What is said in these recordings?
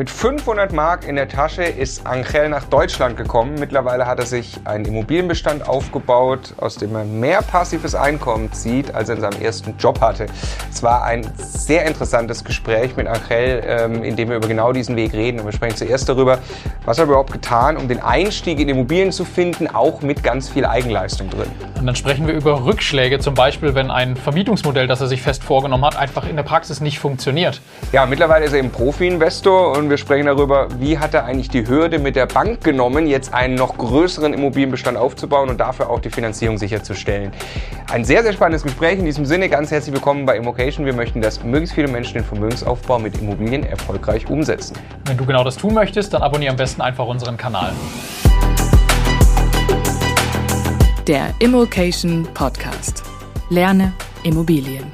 Mit 500 Mark in der Tasche ist Angel nach Deutschland gekommen. Mittlerweile hat er sich einen Immobilienbestand aufgebaut, aus dem er mehr passives Einkommen zieht, als er in seinem ersten Job hatte. Es war ein sehr interessantes Gespräch mit Angel, ähm, in dem wir über genau diesen Weg reden. Und wir sprechen zuerst darüber, was er überhaupt getan, um den Einstieg in Immobilien zu finden, auch mit ganz viel Eigenleistung drin. Und dann sprechen wir über Rückschläge, zum Beispiel, wenn ein Vermietungsmodell, das er sich fest vorgenommen hat, einfach in der Praxis nicht funktioniert. Ja, mittlerweile ist er eben Profi-Investor und wir sprechen darüber, wie hat er eigentlich die Hürde mit der Bank genommen, jetzt einen noch größeren Immobilienbestand aufzubauen und dafür auch die Finanzierung sicherzustellen. Ein sehr, sehr spannendes Gespräch. In diesem Sinne ganz herzlich willkommen bei Immocation. Wir möchten, dass möglichst viele Menschen den Vermögensaufbau mit Immobilien erfolgreich umsetzen. Wenn du genau das tun möchtest, dann abonniere am besten einfach unseren Kanal. Der Immokation Podcast. Lerne Immobilien.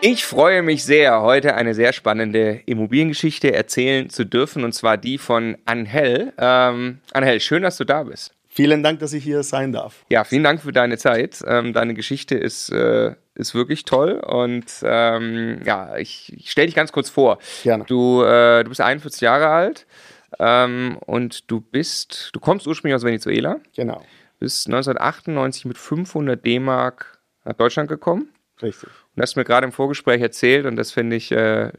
Ich freue mich sehr, heute eine sehr spannende Immobiliengeschichte erzählen zu dürfen, und zwar die von Anhel. Ähm, Anhel, schön, dass du da bist. Vielen Dank, dass ich hier sein darf. Ja, vielen Dank für deine Zeit. Ähm, deine Geschichte ist, äh, ist wirklich toll und ähm, ja, ich, ich stelle dich ganz kurz vor. Gerne. Du, äh, du bist 41 Jahre alt ähm, und du bist, du kommst ursprünglich aus Venezuela. Genau. Bist 1998 mit 500 D-Mark nach Deutschland gekommen. Richtig. Und hast mir gerade im Vorgespräch erzählt, und das finde ich äh,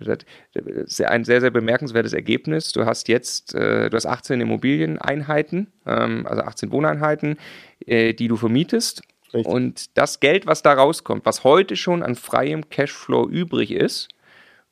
ein sehr, sehr bemerkenswertes Ergebnis. Du hast jetzt, äh, du hast 18 Immobilieneinheiten, ähm, also 18 Wohneinheiten, äh, die du vermietest. Richtig. Und das Geld, was da rauskommt, was heute schon an freiem Cashflow übrig ist,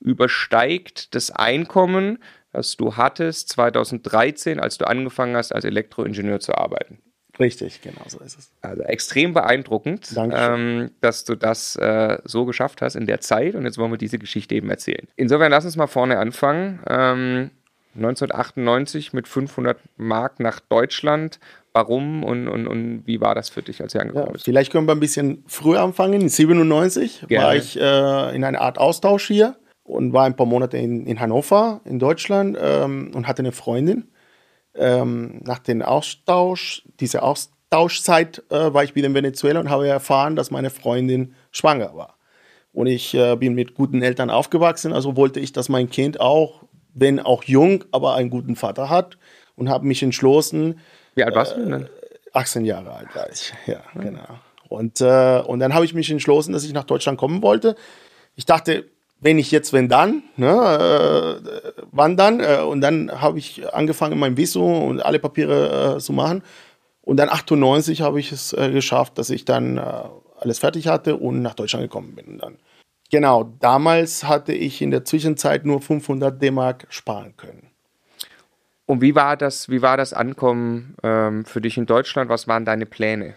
übersteigt das Einkommen, das du hattest 2013, als du angefangen hast, als Elektroingenieur zu arbeiten. Richtig, genau so ist es. Also extrem beeindruckend, ähm, dass du das äh, so geschafft hast in der Zeit. Und jetzt wollen wir diese Geschichte eben erzählen. Insofern lass uns mal vorne anfangen. Ähm, 1998 mit 500 Mark nach Deutschland. Warum und, und, und wie war das für dich, als du angekommen Ja, bist? vielleicht können wir ein bisschen früher anfangen. In 97 Gerne. war ich äh, in einer Art Austausch hier und war ein paar Monate in, in Hannover, in Deutschland ähm, und hatte eine Freundin. Ähm, nach dem Austausch, dieser Austauschzeit, äh, war ich wieder in Venezuela und habe erfahren, dass meine Freundin schwanger war. Und ich äh, bin mit guten Eltern aufgewachsen, also wollte ich, dass mein Kind auch, wenn auch jung, aber einen guten Vater hat und habe mich entschlossen, Wie alt warst du denn? dann? 18 Jahre alt war ich. Ja, genau. Und, äh, und dann habe ich mich entschlossen, dass ich nach Deutschland kommen wollte. Ich dachte, wenn ich jetzt, wenn dann, ne, äh, wann dann? Äh, und dann habe ich angefangen, mein Visum und alle Papiere äh, zu machen. Und dann 98 habe ich es äh, geschafft, dass ich dann äh, alles fertig hatte und nach Deutschland gekommen bin. Dann. Genau, damals hatte ich in der Zwischenzeit nur 500 D-Mark sparen können. Und wie war das, wie war das Ankommen ähm, für dich in Deutschland? Was waren deine Pläne?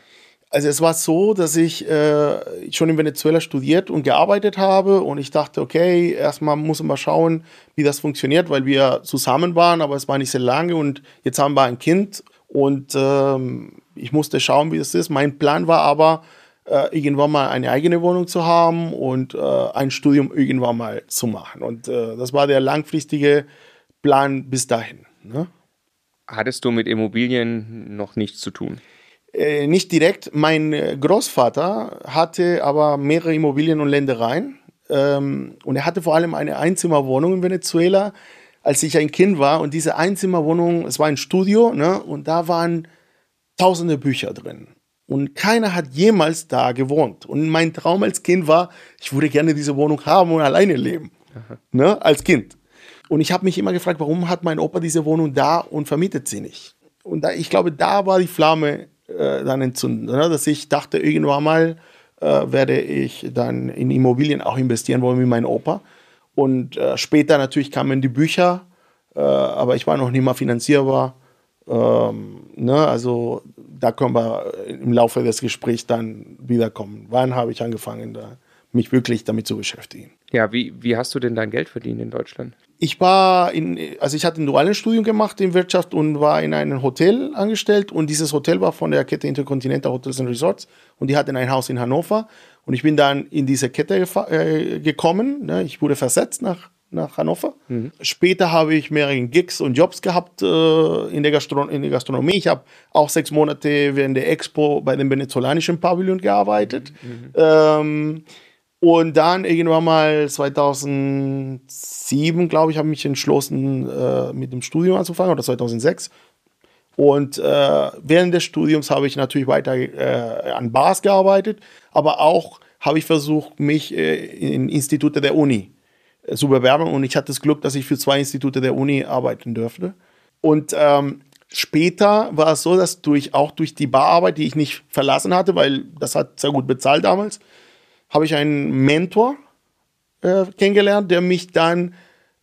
Also es war so, dass ich äh, schon in Venezuela studiert und gearbeitet habe und ich dachte, okay, erstmal muss man mal schauen, wie das funktioniert, weil wir zusammen waren, aber es war nicht sehr lange und jetzt haben wir ein Kind und ähm, ich musste schauen, wie das ist. Mein Plan war aber, äh, irgendwann mal eine eigene Wohnung zu haben und äh, ein Studium irgendwann mal zu machen. Und äh, das war der langfristige Plan bis dahin. Ne? Hattest du mit Immobilien noch nichts zu tun? Äh, nicht direkt. Mein äh, Großvater hatte aber mehrere Immobilien und Ländereien. Ähm, und er hatte vor allem eine Einzimmerwohnung in Venezuela, als ich ein Kind war. Und diese Einzimmerwohnung, es war ein Studio, ne? und da waren tausende Bücher drin. Und keiner hat jemals da gewohnt. Und mein Traum als Kind war, ich würde gerne diese Wohnung haben und alleine leben. Ne? Als Kind. Und ich habe mich immer gefragt, warum hat mein Opa diese Wohnung da und vermietet sie nicht? Und da, ich glaube, da war die Flamme äh, dann entzündet, ne? dass ich dachte, irgendwann mal äh, werde ich dann in Immobilien auch investieren wollen wie mein Opa. Und äh, später natürlich kamen die Bücher, äh, aber ich war noch nicht mal finanzierbar. Ähm, ne? Also da können wir im Laufe des Gesprächs dann wiederkommen. Wann habe ich angefangen, da, mich wirklich damit zu beschäftigen? Ja, wie, wie hast du denn dein Geld verdient in Deutschland? Ich war in, also ich hatte ein duales Studium gemacht in Wirtschaft und war in einem Hotel angestellt und dieses Hotel war von der Kette Intercontinental Hotels and Resorts und die hatten ein Haus in Hannover und ich bin dann in diese Kette äh, gekommen. Ne? Ich wurde versetzt nach, nach Hannover. Später habe ich mehrere Gigs und Jobs gehabt äh, in, der Gastro in der Gastronomie. Ich habe auch sechs Monate während der Expo bei dem venezolanischen Pavillon gearbeitet. Ähm, Und dann irgendwann mal 2007, glaube ich, habe ich mich entschlossen, äh, mit dem Studium anzufangen, oder 2006. Und äh, während des Studiums habe ich natürlich weiter äh, an Bars gearbeitet, aber auch habe ich versucht, mich äh, in Institute der Uni äh, zu bewerben. Und ich hatte das Glück, dass ich für zwei Institute der Uni arbeiten durfte. Und ähm, später war es so, dass durch, auch durch die Bararbeit, die ich nicht verlassen hatte, weil das hat sehr gut bezahlt damals, habe ich einen Mentor äh, kennengelernt, der mich dann,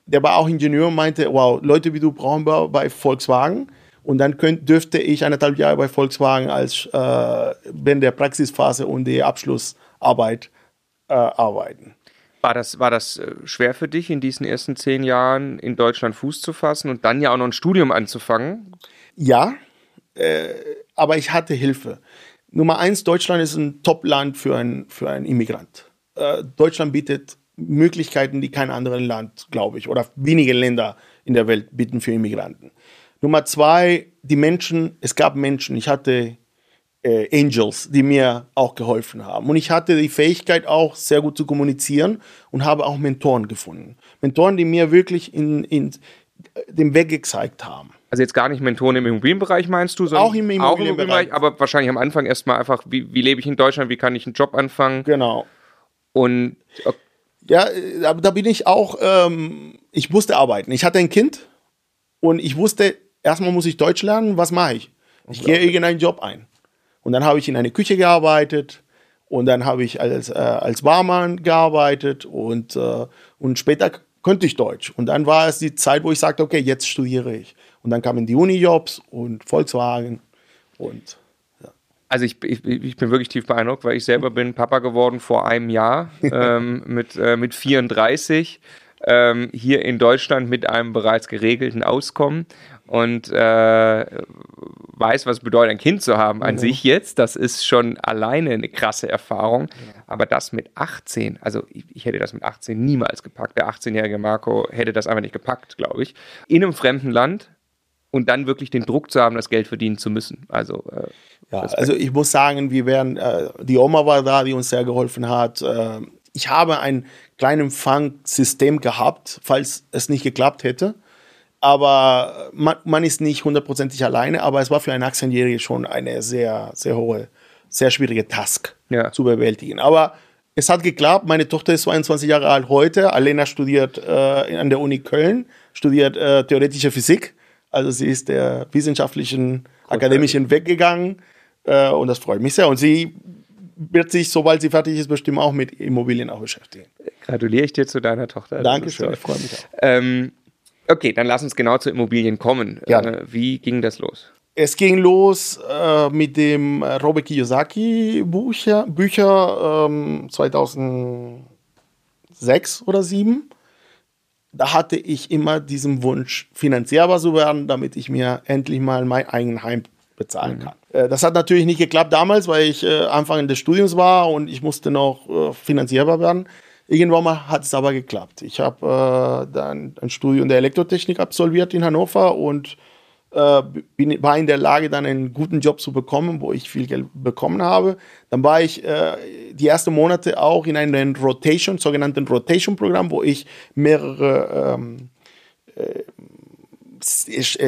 der war auch Ingenieur meinte, wow, Leute wie du brauchen wir bei Volkswagen. Und dann könnt, dürfte ich eineinhalb Jahre bei Volkswagen als äh, während der Praxisphase und die Abschlussarbeit äh, arbeiten. War das, war das äh, schwer für dich, in diesen ersten zehn Jahren in Deutschland Fuß zu fassen und dann ja auch noch ein Studium anzufangen? Ja, äh, aber ich hatte Hilfe. Nummer eins, Deutschland ist ein Top-Land für, ein, für einen Immigrant. Äh, Deutschland bietet Möglichkeiten, die kein anderes Land, glaube ich, oder wenige Länder in der Welt bieten für Immigranten. Nummer zwei, die Menschen, es gab Menschen, ich hatte äh, Angels, die mir auch geholfen haben. Und ich hatte die Fähigkeit auch sehr gut zu kommunizieren und habe auch Mentoren gefunden. Mentoren, die mir wirklich in, in den Weg gezeigt haben. Also jetzt gar nicht Mentoren im Immobilienbereich meinst du, sondern auch im Immobilienbereich, auch im Immobilienbereich aber wahrscheinlich am Anfang erstmal einfach, wie, wie lebe ich in Deutschland, wie kann ich einen Job anfangen? Genau. Und okay. ja, da, da bin ich auch, ähm, ich musste arbeiten. Ich hatte ein Kind und ich wusste, erstmal muss ich Deutsch lernen, was mache ich? Ich gehe irgendeinen Job ein. Und dann habe ich in eine Küche gearbeitet und dann habe ich als, äh, als Barmann gearbeitet und, äh, und später konnte ich Deutsch. Und dann war es die Zeit, wo ich sagte, okay, jetzt studiere ich. Und dann kamen die Uni-Jobs und Volkswagen und. Also ich, ich, ich, bin wirklich tief beeindruckt, weil ich selber bin Papa geworden vor einem Jahr ähm, mit, äh, mit 34 ähm, hier in Deutschland mit einem bereits geregelten Auskommen und äh, weiß, was es bedeutet, ein Kind zu haben an mhm. sich jetzt. Das ist schon alleine eine krasse Erfahrung. Aber das mit 18, also ich, ich, hätte das mit 18 niemals gepackt. Der 18-jährige Marco hätte das einfach nicht gepackt, glaube ich. In einem fremden Land und dann wirklich den Druck zu haben, das Geld verdienen zu müssen. Also, äh, ja, also ich muss sagen, wir wären, äh, die Oma war da, die uns sehr geholfen hat. Äh, ich habe ein kleines Fangsystem gehabt, falls es nicht geklappt hätte aber man, man ist nicht hundertprozentig alleine, aber es war für einen 18-Jährigen schon eine sehr, sehr hohe, sehr schwierige Task ja. zu bewältigen. Aber es hat geklappt. Meine Tochter ist 22 Jahre alt heute. Alena studiert äh, an der Uni Köln, studiert äh, theoretische Physik. Also sie ist der wissenschaftlichen, Gut, akademischen Weg gegangen. Äh, und das freut mich sehr. Und sie wird sich, sobald sie fertig ist, bestimmt auch mit Immobilien auch beschäftigen. Gratuliere ich dir zu deiner Tochter. Dankeschön, ich freue mich auch. Ähm, Okay, dann lass uns genau zu Immobilien kommen. Ja. Äh, wie ging das los? Es ging los äh, mit dem Robert Kiyosaki Bücher, Bücher ähm, 2006 oder 2007. Da hatte ich immer diesen Wunsch, finanzierbar zu werden, damit ich mir endlich mal mein eigenes Heim bezahlen mhm. kann. Äh, das hat natürlich nicht geklappt damals, weil ich äh, Anfang des Studiums war und ich musste noch äh, finanzierbar werden. Irgendwann mal hat es aber geklappt. Ich habe dann ein Studium der Elektrotechnik absolviert in Hannover und äh, bin, war in der Lage, dann einen guten Job zu bekommen, wo ich viel Geld bekommen habe. Dann war ich äh, die ersten Monate auch in einem Rotation, sogenannten Rotation-Programm, wo ich mehrere ähm, äh,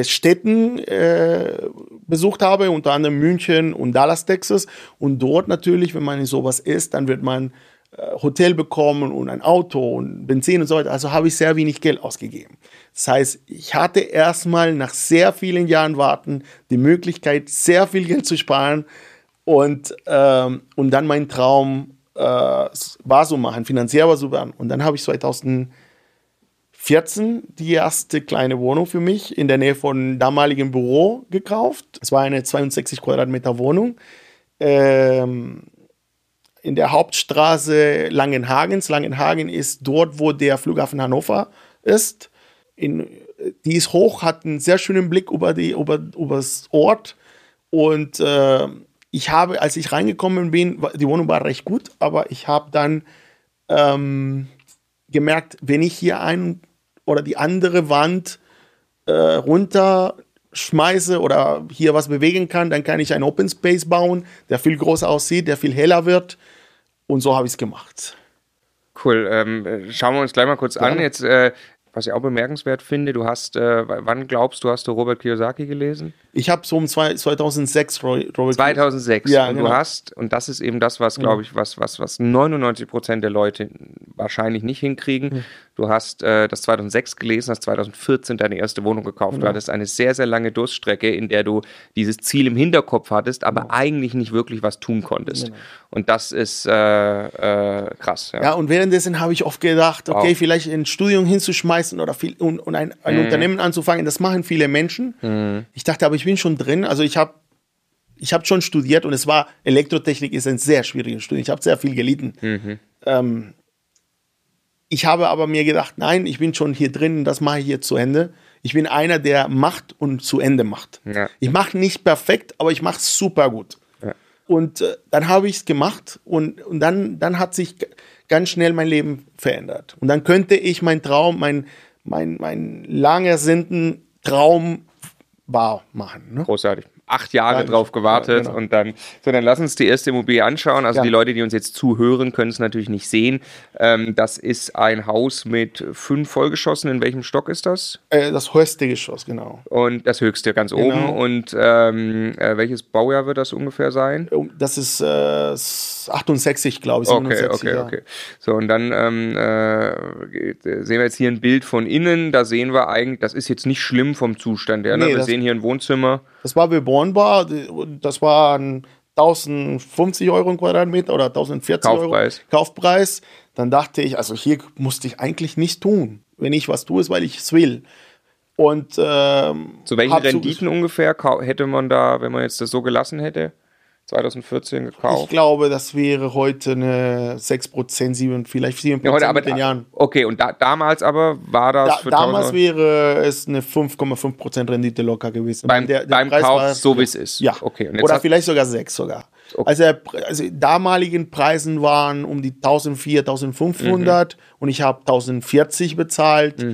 Städten äh, besucht habe, unter anderem München und Dallas, Texas. Und dort natürlich, wenn man in sowas ist, dann wird man äh, Hotel bekommen und ein Auto und Benzin und so weiter. Also habe ich sehr wenig Geld ausgegeben. Das heißt, ich hatte erstmal nach sehr vielen Jahren Warten die Möglichkeit, sehr viel Geld zu sparen und, ähm, und dann meinen Traum äh, war so machen, finanzierbar zu werden. Und dann habe ich 2014 die erste kleine Wohnung für mich in der Nähe von damaligen Büro gekauft. Es war eine 62 Quadratmeter Wohnung. Ähm, in der Hauptstraße Langenhagens. Langenhagen ist dort, wo der Flughafen Hannover ist. In, die ist hoch, hat einen sehr schönen Blick über, die, über, über das Ort. Und äh, ich habe, als ich reingekommen bin, die Wohnung war recht gut, aber ich habe dann ähm, gemerkt, wenn ich hier ein oder die andere Wand äh, runter schmeiße oder hier was bewegen kann, dann kann ich einen Open Space bauen, der viel größer aussieht, der viel heller wird. Und so habe ich es gemacht. Cool. Ähm, äh, schauen wir uns gleich mal kurz an. Gerne. Jetzt, äh, was ich auch bemerkenswert finde, du hast, äh, wann glaubst du, hast du Robert Kiyosaki gelesen? Ich habe so um zwei, 2006 Ro- Robert 2006. Ja, und genau. du hast, und das ist eben das, was, glaube ich, was, was, was 99 Prozent der Leute wahrscheinlich nicht hinkriegen. Du hast äh, das 2006 gelesen, hast 2014 deine erste Wohnung gekauft. Genau. Du hattest eine sehr, sehr lange Durststrecke, in der du dieses Ziel im Hinterkopf hattest, aber Genau. eigentlich nicht wirklich was tun konntest. Und das ist äh, äh, krass. Ja. Ja, und währenddessen habe ich oft gedacht, okay, Wow. vielleicht ein Studium hinzuschmeißen oder viel, und, und ein, ein Mhm. Unternehmen anzufangen. Das machen viele Menschen. Ich dachte, aber ich bin schon drin. Also ich habe ich hab schon studiert und es war, Elektrotechnik ist ein sehr schwieriges Studium. Ich habe sehr viel gelitten. Mhm. Ähm, ich habe aber mir gedacht, nein, ich bin schon hier drin, das mache ich jetzt zu Ende. Ich bin einer, der macht und zu Ende macht. Ja. Ich mache nicht perfekt, aber ich mache es super gut. Ja. Und äh, dann habe ich es gemacht und, und dann, dann hat sich ganz schnell mein Leben verändert. Und dann könnte ich meinen Traum, mein, mein, mein lang ersehnten Traum wahr machen. Ne? Großartig. Acht Jahre Ja, drauf gewartet ja, genau. und dann, so dann lass uns die erste Immobilie anschauen. Also Ja. die Leute, die uns jetzt zuhören, können es natürlich nicht sehen. Ähm, das ist ein Haus mit fünf Vollgeschossen. In welchem Stock ist das? Äh, das höchste Geschoss, genau. Und das höchste ganz Genau. oben. Und ähm, äh, welches Baujahr wird das ungefähr sein? Das ist äh, 68, glaube ich. Okay, 67, okay, ja. okay. So, und dann ähm, äh, sehen wir jetzt hier ein Bild von innen. Da sehen wir eigentlich, das ist jetzt nicht schlimm vom Zustand her. Ne? Nee, wir sehen hier ein Wohnzimmer. Das war bewohnbar. Das waren 1050 Euro im Quadratmeter oder 1040 Kaufpreis. Euro Kaufpreis. Dann dachte ich, also hier musste ich eigentlich nichts tun. Wenn ich was tue, ist, weil ich es will. Und ähm, Zu welchen Renditen ungefähr hätte man da, wenn man jetzt das so gelassen hätte? 2014 Ich gekauft. glaube, das wäre heute eine 6%, 7, vielleicht 7% Ja, heute aber mit den Jahren. Okay, und da, damals aber war das Da, für damals 1000 wäre es eine 5,5% Rendite locker gewesen. Beim- Weil beim Kauf so, wie es ist. Ja, Okay, oder vielleicht sogar 6 sogar. Also, der Pre- also damaligen Preisen waren um die 1400, 1500 Mhm. und ich habe 1040 bezahlt.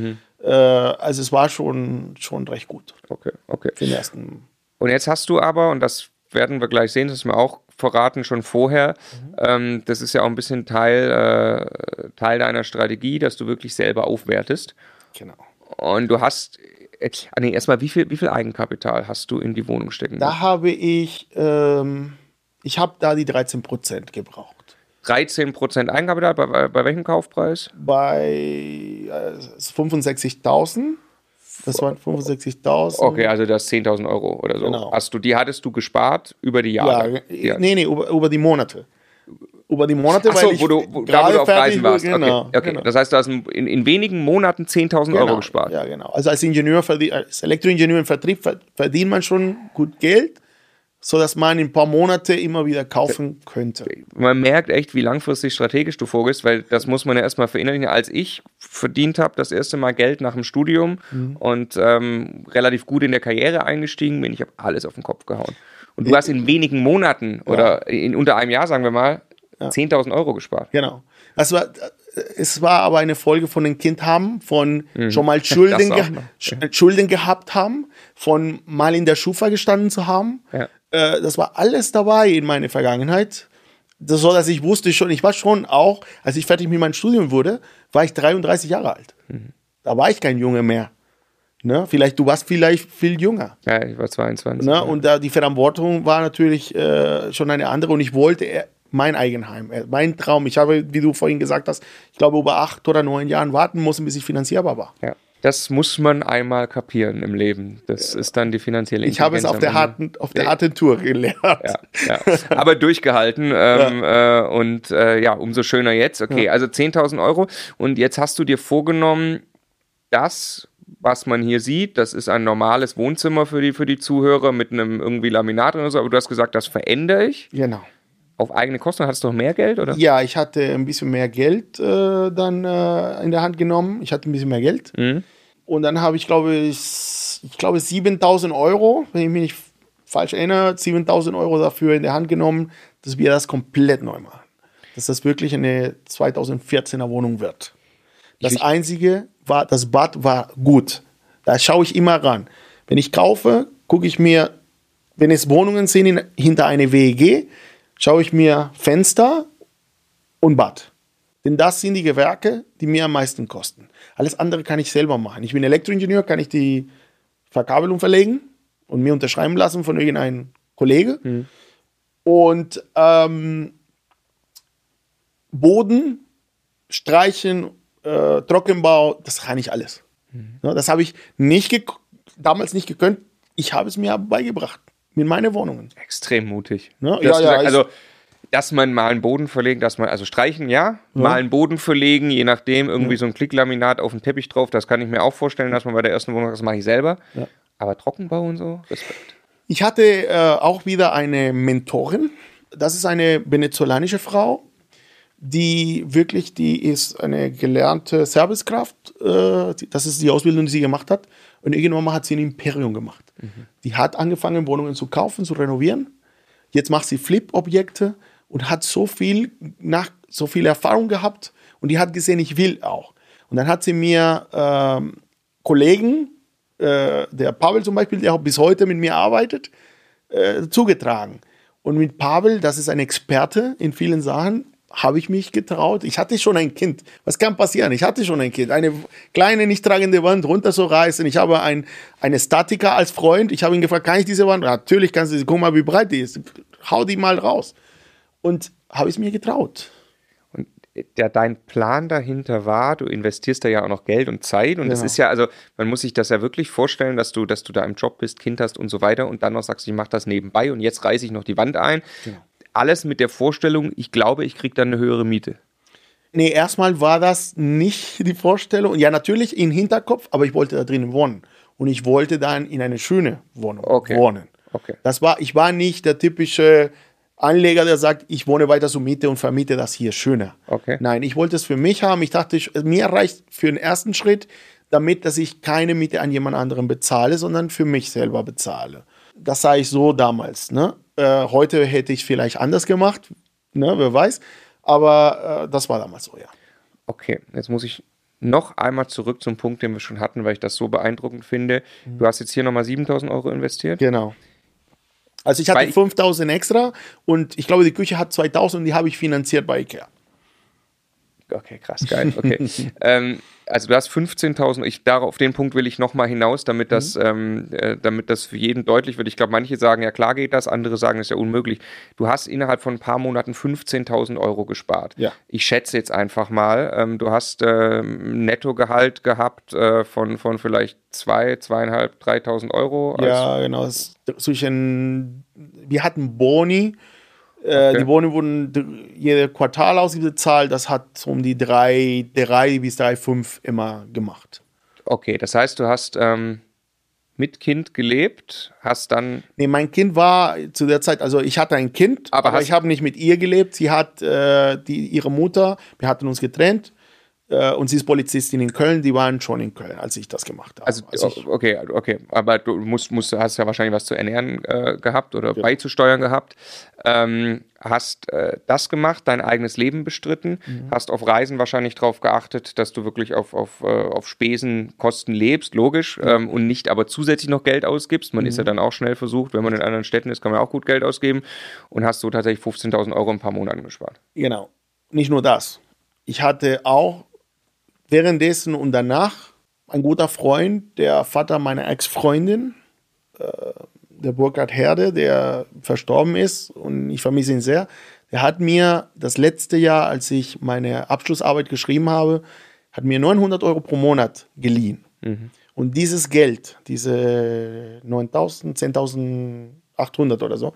Äh, also es war schon, schon recht gut Okay, okay. für den ersten. Und jetzt hast du aber, und das werden wir gleich sehen, das ist mir auch verraten schon vorher, Mhm. ähm, das ist ja auch ein bisschen Teil, äh, Teil deiner Strategie, dass du wirklich selber aufwertest. Genau. Und du hast, äh, nee, erstmal, wie viel, wie viel Eigenkapital hast du in die Wohnung stecken? Da habe ich, ähm, ich habe da die 13% gebraucht. 13% Eigenkapital, bei, bei, bei welchem Kaufpreis? Bei äh, 65.000. Das waren 65.000. Okay, also das 10.000 Euro oder so. Genau. Hast du, die hattest du gespart über die Ja, Jahre? ja. nee, nee, über, über die Monate. Über die Monate, Achso, weil ich wo du, wo, da, wo gerade du auf Reisen warst. war, Genau, okay, okay. genau. Das heißt, du hast in, in wenigen Monaten 10.000 genau, Euro gespart. Ja, genau. Also als Ingenieur, als Elektroingenieur im Vertrieb ver- verdient man schon gut Geld, sodass man in ein paar Monate immer wieder kaufen könnte. Man merkt echt, wie langfristig strategisch du vorgehst, weil das muss man ja erstmal verinnerlichen. Als ich verdient habe, das erste Mal Geld nach dem Studium Mhm. und ähm, relativ gut in der Karriere eingestiegen bin, ich habe alles auf den Kopf gehauen. Und du hast in wenigen Monaten oder in unter einem Jahr, sagen wir mal, 10.000 Euro gespart. Genau. Das war, es war aber eine Folge von den Kind haben, von schon mal Schulden, Mhm. Ge Schulden gehabt haben, von mal in der Schufa gestanden zu haben. Ja. Äh, das war alles dabei in meiner Vergangenheit. Das so, dass ich wusste schon, ich war schon auch, als ich fertig mit meinem Studium wurde, war ich 33 Jahre alt. Mhm. Da war ich kein Junge mehr. Ne? Vielleicht, du warst vielleicht viel jünger. Ja, ich war 22. Ne? ja. Und da die Verantwortung war natürlich äh, schon eine andere und ich wollte äh, mein Eigenheim, äh, mein Traum. Ich habe, wie du vorhin gesagt hast, ich glaube, über acht oder neun Jahren warten müssen, bis ich finanzierbar war. Ja. Das muss man einmal kapieren im Leben. Das ist dann die finanzielle Ich habe es auf der, harten, auf der harten Tour gelernt. Ja, ja. Aber durchgehalten ähm, äh, und äh, ja, umso schöner jetzt. Okay, also 10.000 Euro und jetzt hast du dir vorgenommen, das, was man hier sieht, das ist ein normales Wohnzimmer für die, für die Zuhörer mit einem irgendwie Laminat oder so, aber du hast gesagt, das verändere ich Genau. auf eigene Kosten. Hattest du noch mehr Geld, oder? Ja, ich hatte ein bisschen mehr Geld äh, dann äh, in der Hand genommen. Ich hatte ein bisschen mehr Geld. Mhm. Und dann habe ich, glaube ich, ich glaube 7000 Euro, wenn ich mich nicht falsch erinnere, 7000 Euro dafür in der Hand genommen, dass wir das komplett neu machen. Dass das wirklich eine 2014er Wohnung wird. Das Einzige war, das Bad war gut. Da schaue ich immer ran. Wenn ich kaufe, gucke ich mir, wenn es Wohnungen sind in, hinter eine WEG, schaue ich mir Fenster und Bad. Denn das sind die Gewerke, die mir am meisten kosten. Alles andere kann ich selber machen. Ich bin Elektroingenieur, kann ich die Verkabelung verlegen und mir unterschreiben lassen von irgendeinem Kollege. Mhm. Und ähm, Boden, Streichen, äh, Trockenbau, das kann ich alles. Ja, das habe ich nicht damals nicht gekonnt. Ich habe es mir beigebracht mit meinen Wohnungen. Extrem mutig. Ja, hast ja, ja, gesagt, also, dass man mal einen Boden verlegen, dass man, also streichen, ja, mal einen Boden verlegen, je nachdem, irgendwie so ein Klicklaminat auf den Teppich drauf, das kann ich mir auch vorstellen, dass man bei der ersten Wohnung, das mache ich selber. Ja. Aber Trockenbau und so, Respekt. Ich hatte äh, auch wieder eine Mentorin. Das ist eine venezolanische Frau, die wirklich, die ist eine gelernte Servicekraft. Äh, das ist die Ausbildung, die sie gemacht hat. Und irgendwann mal hat sie ein Imperium gemacht. Die hat angefangen, Wohnungen zu kaufen, zu renovieren. Jetzt macht sie Flip-Objekte und hat so viel, nach, so viel Erfahrung gehabt. Und die hat gesehen, ich will auch. Und dann hat sie mir ähm, Kollegen, äh, der Pavel zum Beispiel, der auch bis heute mit mir arbeitet, äh, zugetragen. Und mit Pavel, das ist ein Experte in vielen Sachen, habe ich mich getraut. Ich hatte schon ein Kind. Was kann passieren? Ich hatte schon ein Kind. Eine kleine, nicht tragende Wand runterzureißen. Ich habe ein, eine Statiker als Freund. Ich habe ihn gefragt, kann ich diese Wand? Natürlich kannst du sie. Guck mal, wie breit die ist. Hau die mal raus. Und habe es mir getraut. Und der, dein Plan dahinter war, du investierst da ja auch noch Geld und Zeit. Und das Genau. ist ja, also man muss sich das ja wirklich vorstellen, dass du, dass du da im Job bist, Kind hast und so weiter und dann noch sagst, ich mache das nebenbei und jetzt reiße ich noch die Wand ein. Genau. Alles mit der Vorstellung, ich glaube, ich kriege dann eine höhere Miete. Nee, erstmal war das nicht die Vorstellung. Ja, natürlich im Hinterkopf, aber ich wollte da drinnen wohnen. Und ich wollte dann in eine schöne Wohnung Okay. wohnen. Okay. Das war, ich war nicht der typische Anleger, der sagt, ich wohne weiter zur Miete und vermiete das hier schöner. Okay. Nein, ich wollte es für mich haben. Ich dachte, ich, mir reicht für den ersten Schritt, damit, dass ich keine Miete an jemand anderen bezahle, sondern für mich selber bezahle. Das sah ich so damals. Ne? Äh, heute hätte ich vielleicht anders gemacht, ne? wer weiß. Aber äh, das war damals so, ja. Okay, jetzt muss ich noch einmal zurück zum Punkt, den wir schon hatten, weil ich das so beeindruckend finde. Du hast jetzt hier nochmal 7000 Euro investiert. Genau. Also ich hatte Weil- 5000 extra und ich glaube, die Küche hat 2000 und die habe ich finanziert bei Ikea. Okay, krass, geil. Okay. ähm, also du hast 15.000, ich darauf auf den Punkt will ich nochmal hinaus, damit das, ähm, äh, damit das für jeden deutlich wird. Ich glaube, manche sagen, ja klar geht das, andere sagen, es ist ja unmöglich. Du hast innerhalb von ein paar Monaten 15.000 Euro gespart. Ja. Ich schätze jetzt einfach mal, ähm, du hast ähm, Nettogehalt gehabt äh, von, von vielleicht zwei, zweieinhalb, 3.000 Euro. Ja, genau. Zwischen, wir hatten Boni. Äh, Okay. Die Boni wurden jede Quartal ausgezahlt. Das hat so um die drei, drei bis drei, fünf immer gemacht. Okay, das heißt, du hast ähm, mit Kind gelebt, hast dann Nee, mein Kind war zu der Zeit, also ich hatte ein Kind, Aber aber, ich habe nicht mit ihr gelebt. Sie hat äh, die, ihre Mutter, wir hatten uns getrennt und sie ist Polizistin in Köln. Die waren schon in Köln, als ich das gemacht habe. Also, ich, okay, okay, aber du musst, musst, hast ja wahrscheinlich was zu ernähren äh, gehabt oder beizusteuern gehabt. Ähm, hast äh, das gemacht, dein eigenes Leben bestritten, Mhm. hast auf Reisen wahrscheinlich darauf geachtet, dass du wirklich auf, auf, äh, auf Spesenkosten lebst, logisch, ähm, und nicht aber zusätzlich noch Geld ausgibst. Man Mhm. ist ja dann auch schnell versucht, wenn man in anderen Städten ist, kann man auch gut Geld ausgeben und hast so tatsächlich 15.000 Euro in ein paar Monaten gespart. Genau. Nicht nur das. Ich hatte auch währenddessen und danach ein guter Freund, der Vater meiner Ex-Freundin, äh, der Burkhard Herde, der verstorben ist und ich vermisse ihn sehr. Der hat mir das letzte Jahr, als ich meine Abschlussarbeit geschrieben habe, hat mir 900 Euro pro Monat geliehen. Und dieses Geld, diese 9000, 10.800 oder so,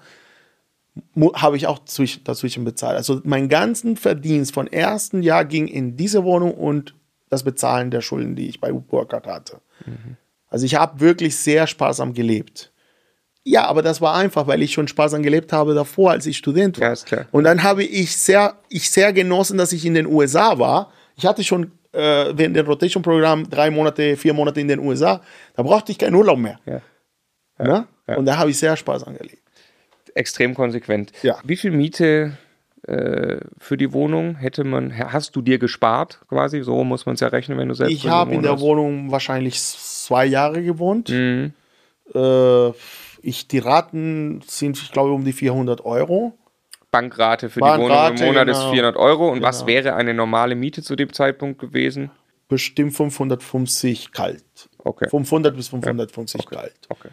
habe ich auch zwisch- dazwischen bezahlt. Also mein ganzen Verdienst von ersten Jahr ging in diese Wohnung und das Bezahlen der Schulden, die ich bei Burkhardt hatte. Also ich habe wirklich sehr sparsam gelebt. Ja, aber das war einfach, weil ich schon sparsam gelebt habe davor, als ich Student war. Ja. Und dann habe ich sehr, ich sehr genossen, dass ich in den USA war. Ich hatte schon äh, während dem Rotation-Programm drei Monate, vier Monate in den USA. Da brauchte ich keinen Urlaub mehr. Ja. ne? ja. Und da habe ich sehr sparsam gelebt. Extrem konsequent. Ja. Wie viel Miete für die Wohnung hätte man, hast du dir gespart quasi? So muss man es ja rechnen, wenn du selbst Ich habe in der hast. Wohnung wahrscheinlich zwei Jahre gewohnt. Mhm. Äh, ich, die Raten sind, ich glaube, um die 400 Euro. Bankrate für Bankrate, die Wohnung im Monat ist genau. 400 Euro. Und was Genau. wäre eine normale Miete zu dem Zeitpunkt gewesen? Bestimmt 550 kalt. Okay. 500 bis 550 kalt. Okay.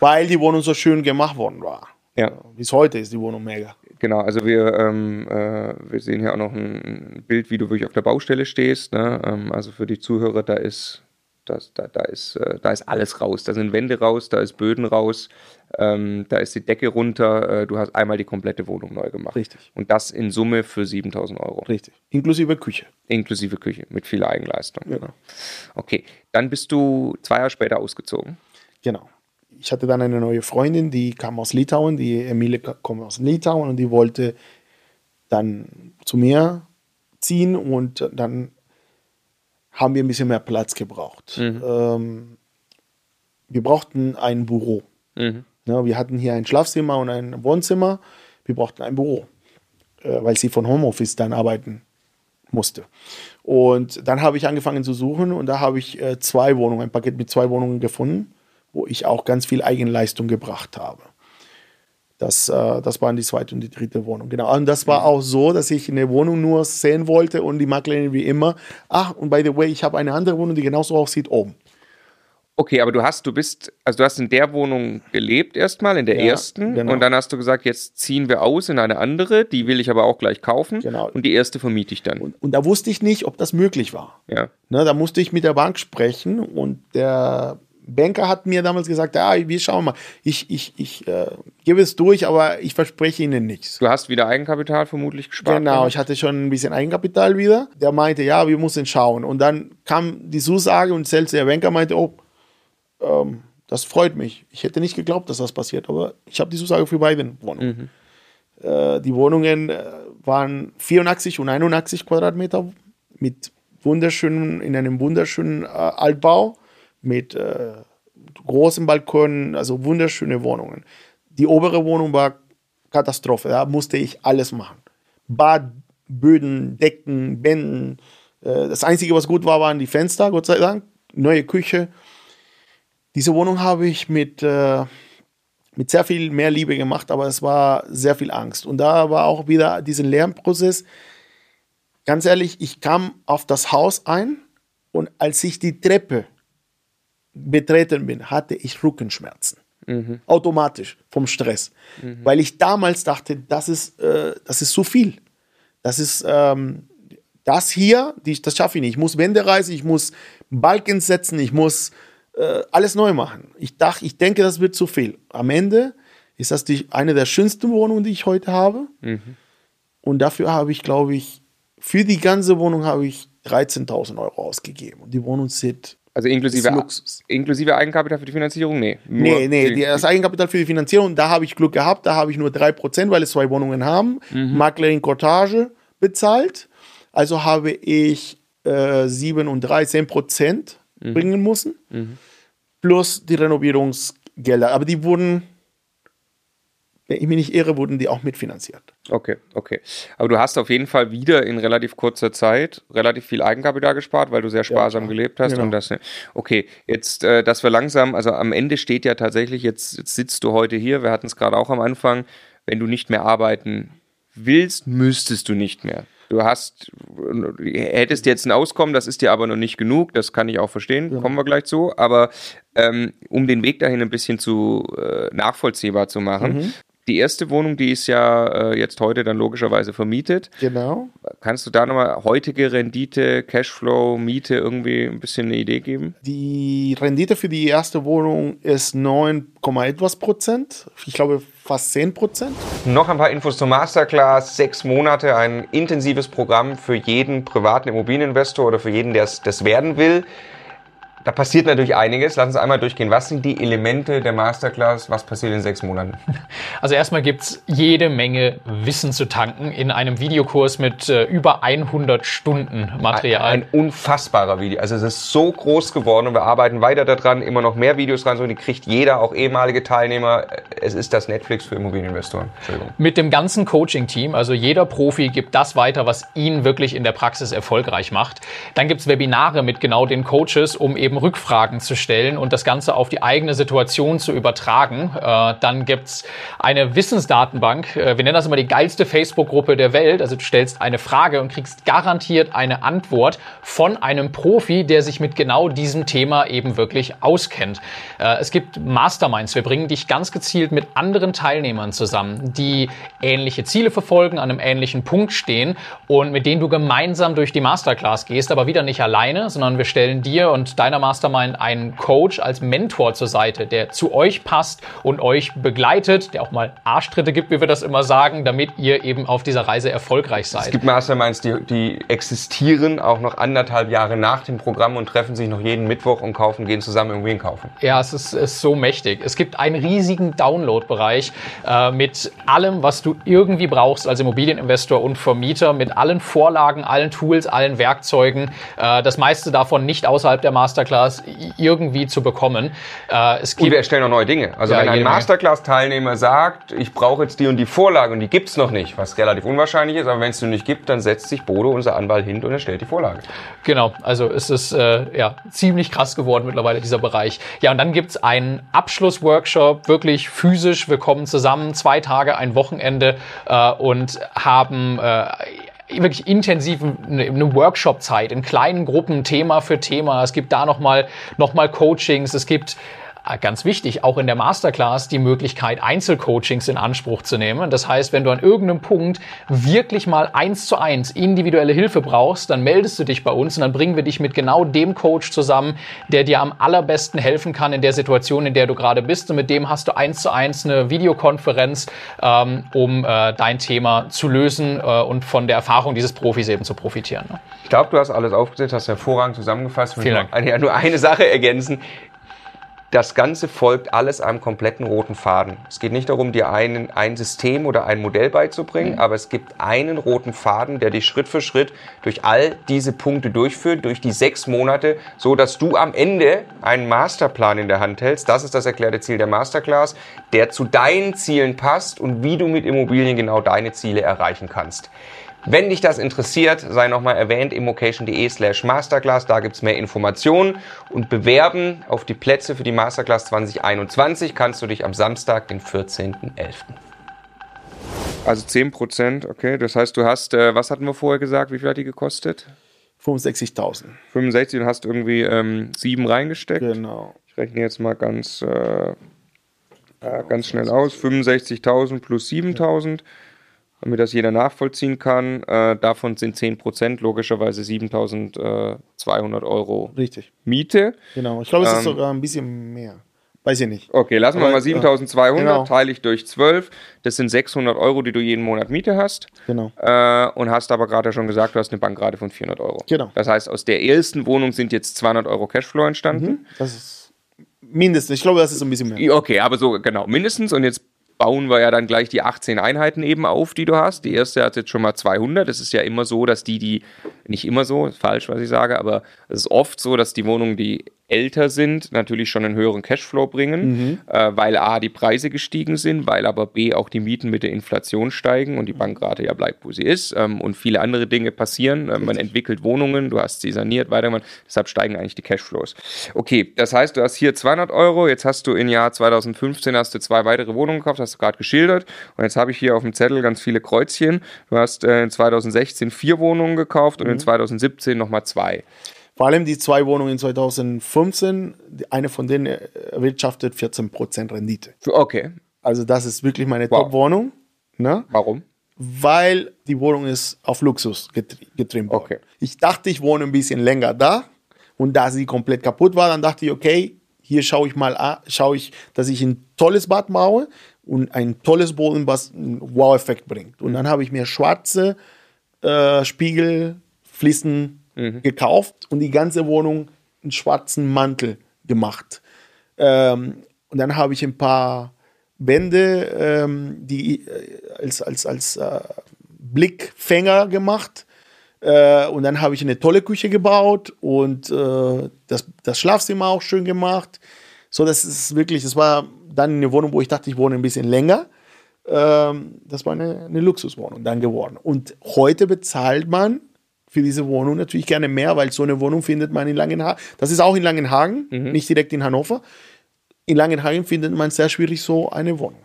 Weil die Wohnung so schön gemacht worden war. Ja, Bis heute ist die Wohnung mega. Genau. Also wir, ähm, äh, wir sehen hier auch noch ein Bild, wie du wirklich auf der Baustelle stehst. Ne? Ähm, also für die Zuhörer, da ist, das, da, da, ist, äh, da ist alles raus. Da sind Wände raus, da ist Böden raus, ähm, da ist die Decke runter. Äh, du hast einmal die komplette Wohnung neu gemacht. Richtig. Und das in Summe für 7000 Euro. Richtig. Inklusive Küche. Inklusive Küche mit viel Eigenleistung. Genau. Okay, dann bist du zwei Jahre später ausgezogen. Genau. Ich hatte dann eine neue Freundin, die kam aus Litauen, die Emile kommt aus Litauen und die wollte dann zu mir ziehen und dann haben wir ein bisschen mehr Platz gebraucht. Ähm, wir brauchten ein Büro. Mhm. Ja, wir hatten hier ein Schlafzimmer und ein Wohnzimmer. Wir brauchten ein Büro, äh, weil sie von Homeoffice dann arbeiten musste. Und dann habe ich angefangen zu suchen und da habe ich äh, zwei Wohnungen, ein Paket mit zwei Wohnungen gefunden, wo ich auch ganz viel Eigenleistung gebracht habe. Das, äh, das waren die zweite und die dritte Wohnung. Genau. Und das war auch so, dass ich eine Wohnung nur sehen wollte und die Maklerin wie immer, ach, und by the way, ich habe eine andere Wohnung, die genauso aussieht, oben. Okay, aber du hast, du bist, also du hast in der Wohnung gelebt erstmal, in der Ja, ersten, genau. und dann hast du gesagt, jetzt ziehen wir aus in eine andere, die will ich aber auch gleich kaufen. Genau. Und die erste vermiete ich dann. Und, und da wusste ich nicht, ob das möglich war. ja. Ne, da musste ich mit der Bank sprechen und der Banker hat mir damals gesagt, ja, wir schauen mal, ich, ich, ich äh, gebe es durch, aber ich verspreche Ihnen nichts. Du hast wieder Eigenkapital vermutlich gespart. Genau, gehabt? ich hatte schon ein bisschen Eigenkapital wieder. Der meinte, ja, wir müssen schauen. Und dann kam die Zusage und selbst der Banker meinte, oh, ähm, das freut mich. Ich hätte nicht geglaubt, dass das passiert, aber ich habe die Zusage für beide Wohnungen. Äh, die Wohnungen äh, waren 84 und 81 Quadratmeter mit wunderschönen, in einem wunderschönen äh, Altbau mit äh, großen Balkonen, also wunderschöne Wohnungen. Die obere Wohnung war Katastrophe, da musste ich alles machen. Bad, Böden, Decken, Wänden. Äh, das Einzige, was gut war, waren die Fenster, Gott sei Dank. Neue Küche. Diese Wohnung habe ich mit, äh, mit sehr viel mehr Liebe gemacht, aber es war sehr viel Angst. Und da war auch wieder diesen Lernprozess. Ganz ehrlich, ich kam auf das Haus ein und als ich die Treppe betreten bin, hatte ich Rückenschmerzen. Automatisch vom Stress. Weil ich damals dachte, das ist, äh, das ist zu viel. Das ist ähm, das hier, die, das schaffe ich nicht. Ich muss Wände reißen, ich muss Balken setzen, ich muss äh, alles neu machen. Ich dachte, ich denke, das wird zu viel. Am Ende ist das die, eine der schönsten Wohnungen, die ich heute habe. Und dafür habe ich, glaube ich, für die ganze Wohnung habe ich 13.000 Euro ausgegeben. Und die Wohnung sieht Also inklusive, inklusive Eigenkapital für die Finanzierung? Nee. Nee, nee, die- das Eigenkapital für die Finanzierung, da habe ich Glück gehabt, da habe ich nur 3%, weil es zwei Wohnungen haben. Maklerin Cottage bezahlt. Also habe ich äh, 7 und 3, 10% bringen müssen. Plus die Renovierungsgelder. Aber die wurden, wenn ich mich nicht irre, wurden die auch mitfinanziert. Okay, okay. Aber du hast auf jeden Fall wieder in relativ kurzer Zeit relativ viel Eigenkapital gespart, weil du sehr sparsam klar. gelebt hast. Genau. Und das, okay, jetzt, äh, dass wir langsam, also am Ende steht ja tatsächlich, jetzt, jetzt sitzt du heute hier, wir hatten es gerade auch am Anfang, wenn du nicht mehr arbeiten willst, müsstest du nicht mehr. Du hast, hättest jetzt ein Auskommen, das ist dir aber noch nicht genug, das kann ich auch verstehen, kommen wir gleich zu. Aber ähm, um den Weg dahin ein bisschen zu äh, nachvollziehbar zu machen, die erste Wohnung, die ist ja äh, jetzt heute dann logischerweise vermietet. Genau. Kannst du da nochmal heutige Rendite, Cashflow, Miete irgendwie ein bisschen eine Idee geben? Die Rendite für die erste Wohnung ist 9, etwas Prozent. Ich glaube fast 10 Prozent. Noch ein paar Infos zur Masterclass. Sechs Monate, ein intensives Programm für jeden privaten Immobilieninvestor oder für jeden, der es das werden will. Da passiert natürlich einiges. Lass uns einmal durchgehen. Was sind die Elemente der Masterclass? Was passiert in sechs Monaten? Also erstmal gibt's jede Menge Wissen zu tanken in einem Videokurs mit äh, über 100 Stunden Material. Ein unfassbarer Video. Also es ist so groß geworden und wir arbeiten weiter daran, immer noch mehr Videos rein. So, die kriegt jeder, auch ehemalige Teilnehmer. Es ist das Netflix für Immobilieninvestoren. Mit dem ganzen Coaching-Team. Also jeder Profi gibt das weiter, was ihn wirklich in der Praxis erfolgreich macht. Dann gibt's Webinare mit genau den Coaches, um eben eben Rückfragen zu stellen und das Ganze auf die eigene Situation zu übertragen. Äh, dann gibt's eine Wissensdatenbank. Äh, wir nennen das immer die geilste Facebook-Gruppe der Welt. Also du stellst eine Frage und kriegst garantiert eine Antwort von einem Profi, der sich mit genau diesem Thema eben wirklich auskennt. Äh, es gibt Masterminds. Wir bringen dich ganz gezielt mit anderen Teilnehmern zusammen, die ähnliche Ziele verfolgen, an einem ähnlichen Punkt stehen und mit denen du gemeinsam durch die Masterclass gehst, aber wieder nicht alleine, sondern wir stellen dir und deiner Mastermind einen Coach als Mentor zur Seite, der zu euch passt und euch begleitet, der auch mal Arschtritte gibt, wie wir das immer sagen, damit ihr eben auf dieser Reise erfolgreich seid. Es gibt Masterminds, die, die existieren auch noch anderthalb Jahre nach dem Programm und treffen sich noch jeden Mittwoch und kaufen, gehen zusammen irgendwie kaufen. Ja, es ist, ist so mächtig. Es gibt einen riesigen Download-Bereich äh, mit allem, was du irgendwie brauchst als Immobilieninvestor und Vermieter, mit allen Vorlagen, allen Tools, allen Werkzeugen. Äh, das meiste davon nicht außerhalb der Masterclass irgendwie zu bekommen. Äh, es gibt und wir erstellen noch neue Dinge. Also ja, wenn ein Masterclass-Teilnehmer sagt, ich brauche jetzt die und die Vorlage und die gibt's noch nicht, was relativ unwahrscheinlich ist, aber wenn es die nicht gibt, dann setzt sich Bodo, unser Anwalt, hin und erstellt die Vorlage. Genau, also es ist äh, ja, ziemlich krass geworden mittlerweile, dieser Bereich. Ja, und dann gibt's einen Abschlussworkshop, wirklich physisch. Wir kommen zusammen, zwei Tage, ein Wochenende äh, und haben äh, wirklich intensiven eine Workshop-Zeit in kleinen Gruppen, Thema für Thema. Es gibt da nochmal noch mal Coachings, es gibt ganz wichtig, auch in der Masterclass die Möglichkeit, Einzelcoachings in Anspruch zu nehmen. Das heißt, wenn du an irgendeinem Punkt wirklich mal eins zu eins individuelle Hilfe brauchst, dann meldest du dich bei uns und dann bringen wir dich mit genau dem Coach zusammen, der dir am allerbesten helfen kann in der Situation, in der du gerade bist. Und mit dem hast du eins zu eins eine Videokonferenz, ähm, um äh, dein Thema zu lösen äh, und von der Erfahrung dieses Profis eben zu profitieren. Ne? Ich glaube, du hast alles aufgesetzt, hast hervorragend zusammengefasst. Vielen Dank. Nur eine Sache ergänzen das Ganze folgt alles einem kompletten roten Faden. Es geht nicht darum, dir einen, ein System oder ein Modell beizubringen, mhm. aber es gibt einen roten Faden, der dich Schritt für Schritt durch all diese Punkte durchführt, durch die sechs Monate, so dass du am Ende einen Masterplan in der Hand hältst. Das ist das erklärte Ziel der Masterclass, der zu deinen Zielen passt und wie du mit Immobilien genau deine Ziele erreichen kannst. Wenn dich das interessiert, sei nochmal erwähnt, immocation.de slash masterclass, da gibt's mehr Informationen und bewerben auf die Plätze für die Masterclass 2021 kannst du dich am Samstag, den 14.11. Also 10%, okay. Das heißt, du hast, äh, was hatten wir vorher gesagt, wie viel hat die gekostet? 65.000. 65 und hast irgendwie ähm, 7 reingesteckt. Genau. Ich rechne jetzt mal ganz, äh, äh, ganz schnell aus. 65.000 plus 7.000 damit das jeder nachvollziehen kann. Äh, davon sind 10% logischerweise 7200 Euro Richtig. Miete. Genau, ich glaube, es ähm, ist sogar ein bisschen mehr. Weiß ich nicht. Okay, lassen wir mal 7200, genau. teile ich durch 12. Das sind 600 Euro, die du jeden Monat Miete hast. Genau. Äh, und hast aber gerade schon gesagt, du hast eine Bankrate von 400 Euro. Genau. Das heißt, aus der ersten Wohnung sind jetzt 200 Euro Cashflow entstanden. Mhm, das ist mindestens. Ich glaube, das ist ein bisschen mehr. Okay, aber so, genau, mindestens. Und jetzt bauen wir ja dann gleich die 18 Einheiten eben auf, die du hast. Die erste hat jetzt schon mal 200. Es ist ja immer so, dass die, die, nicht immer so, falsch, was ich sage, aber es ist oft so, dass die Wohnungen, die älter sind, natürlich schon einen höheren Cashflow bringen, mhm. äh, weil A, die Preise gestiegen sind, weil aber B, auch die Mieten mit der Inflation steigen und die Bankrate ja bleibt, wo sie ist ähm, und viele andere Dinge passieren. Äh, man entwickelt Wohnungen, du hast sie saniert, weitergemacht, deshalb steigen eigentlich die Cashflows. Okay, das heißt, du hast hier 200 Euro, jetzt hast du im Jahr 2015 hast du zwei weitere Wohnungen gekauft, hast du gerade geschildert und jetzt habe ich hier auf dem Zettel ganz viele Kreuzchen. Du hast äh, in 2016 vier Wohnungen gekauft und mhm. in 2017 nochmal zwei. Vor allem die zwei Wohnungen in 2015, eine von denen erwirtschaftet 14% Rendite. Okay. Also das ist wirklich meine wow. Top-Wohnung. Ne? Warum? Weil die Wohnung ist auf Luxus getrimmt worden. Okay. Ich dachte, ich wohne ein bisschen länger da und da sie komplett kaputt war, dann dachte ich, okay, hier schaue ich mal, schaue ich, dass ich ein tolles Bad baue und ein tolles Boden, was einen Wow-Effekt bringt. Und dann habe ich mir schwarze äh, Spiegel, Fliesen mhm. gekauft und die ganze Wohnung einen schwarzen Mantel gemacht. Ähm, und dann habe ich ein paar Wände, ähm, die äh, als, als, als äh, Blickfänger gemacht. Äh, und dann habe ich eine tolle Küche gebaut und äh, das, das Schlafzimmer auch schön gemacht. So, das ist wirklich, das war dann eine Wohnung, wo ich dachte, ich wohne ein bisschen länger. Ähm, das war eine, eine Luxuswohnung dann geworden. Und heute bezahlt man für diese Wohnung natürlich gerne mehr, weil so eine Wohnung findet man in Langenhagen. Das ist auch in Langenhagen, nicht direkt in Hannover. In Langenhagen findet man sehr schwierig so eine Wohnung.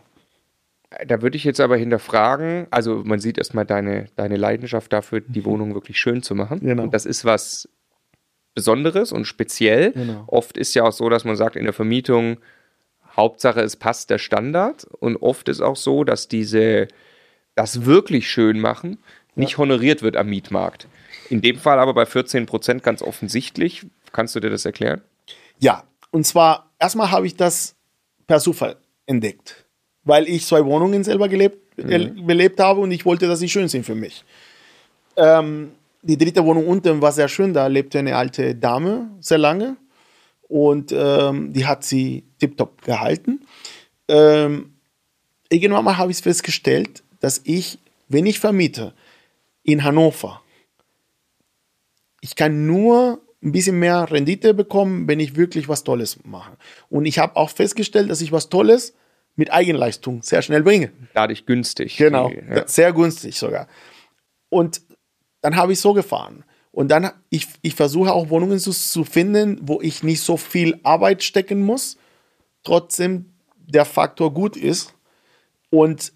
Da würde ich jetzt aber hinterfragen, also man sieht erstmal deine, deine Leidenschaft dafür, die Wohnung wirklich schön zu machen. Genau. Und das ist was Besonderes und speziell. Genau. Oft ist ja auch so, dass man sagt, in der Vermietung, Hauptsache es passt der Standard. Und oft ist auch so, dass diese, das wirklich schön machen, nicht honoriert wird am Mietmarkt. In dem Fall aber bei 14 Prozent ganz offensichtlich. Kannst du dir das erklären? Ja, und zwar erstmal habe ich das per Zufall entdeckt, weil ich zwei Wohnungen selber gelebt, äh, belebt habe und ich wollte, dass sie schön sind für mich. Ähm, die dritte Wohnung unten war sehr schön, da lebte eine alte Dame sehr lange und ähm, die hat sie tiptop gehalten. Ähm, irgendwann mal habe ich festgestellt, dass ich, wenn ich vermiete in Hannover, ich kann nur ein bisschen mehr Rendite bekommen, wenn ich wirklich was Tolles mache. Und ich habe auch festgestellt, dass ich was Tolles mit Eigenleistung sehr schnell bringe. Dadurch günstig. Genau, Die, ja. sehr günstig sogar. Und dann habe ich so gefahren. Und dann, ich, ich versuche auch Wohnungen zu, zu finden, wo ich nicht so viel Arbeit stecken muss, trotzdem der Faktor gut ist. Und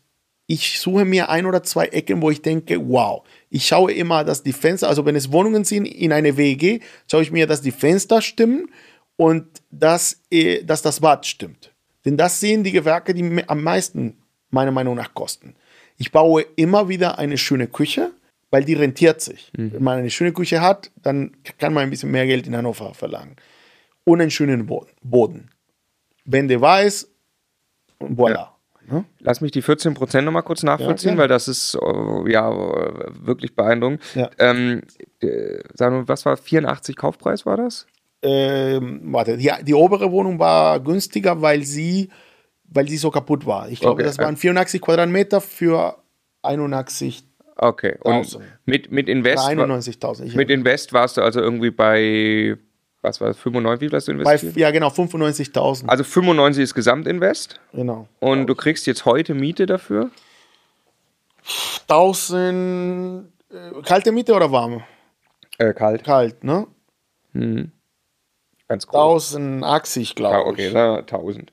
ich suche mir ein oder zwei Ecken, wo ich denke, wow, ich schaue immer, dass die Fenster, also wenn es Wohnungen sind in eine WG, schaue ich mir, dass die Fenster stimmen und dass, äh, dass das Bad stimmt. Denn das sind die Gewerke, die am meisten meiner Meinung nach kosten. Ich baue immer wieder eine schöne Küche, weil die rentiert sich. Wenn man eine schöne Küche hat, dann kann man ein bisschen mehr Geld in Hannover verlangen. Und einen schönen Bo- Boden. Wände weiß und voilà. Ne? Lass mich die 14 Prozent nochmal kurz nachvollziehen, Ja, weil das ist äh, ja äh, wirklich beeindruckend. Ja. Ähm, äh, sagen wir, was war 84 Kaufpreis war das? ähm, warte, die, die obere Wohnung war günstiger, weil sie, weil sie so kaputt war. Ich glaube, Okay. das waren 84 Quadratmeter für 81, Okay. Und 1000. mit, mit Invest war- 91.000. Ich- mit Invest warst du also irgendwie bei was war das, 95, wie viel hast du bei, investiert? ja, genau, 95.000. Also 95 ist Gesamtinvest genau. und du kriegst jetzt heute Miete dafür? 1000, äh, kalte Miete oder warme? Äh, kalt. Kalt, ne? Ganz grob. 1080, glaube Ja, ich. okay, na, 1000.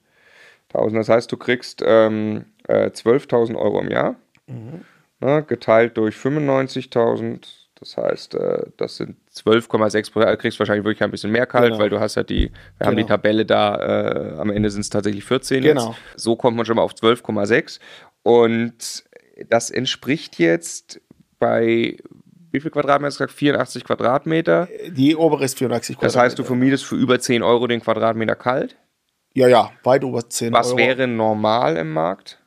1000. Das heißt, du kriegst ähm, äh, 12.000 Euro im Jahr, Mhm. ne, geteilt durch 95.000. Das heißt, äh, das sind 12,6 Prozent. Du kriegst wahrscheinlich wirklich ein bisschen mehr kalt, Genau. weil du hast ja die, wir haben die Genau. Tabelle da, äh, am Ende sind es tatsächlich 14 Genau. jetzt. So kommt man schon mal auf 12,6. Und das entspricht jetzt bei wie viel Quadratmeter hast du gesagt? 84 Quadratmeter. Die obere ist 84 Das heißt, du vermietest für über 10 Euro den Quadratmeter kalt. Ja, ja, weit über 10 Was Euro. wäre normal im Markt?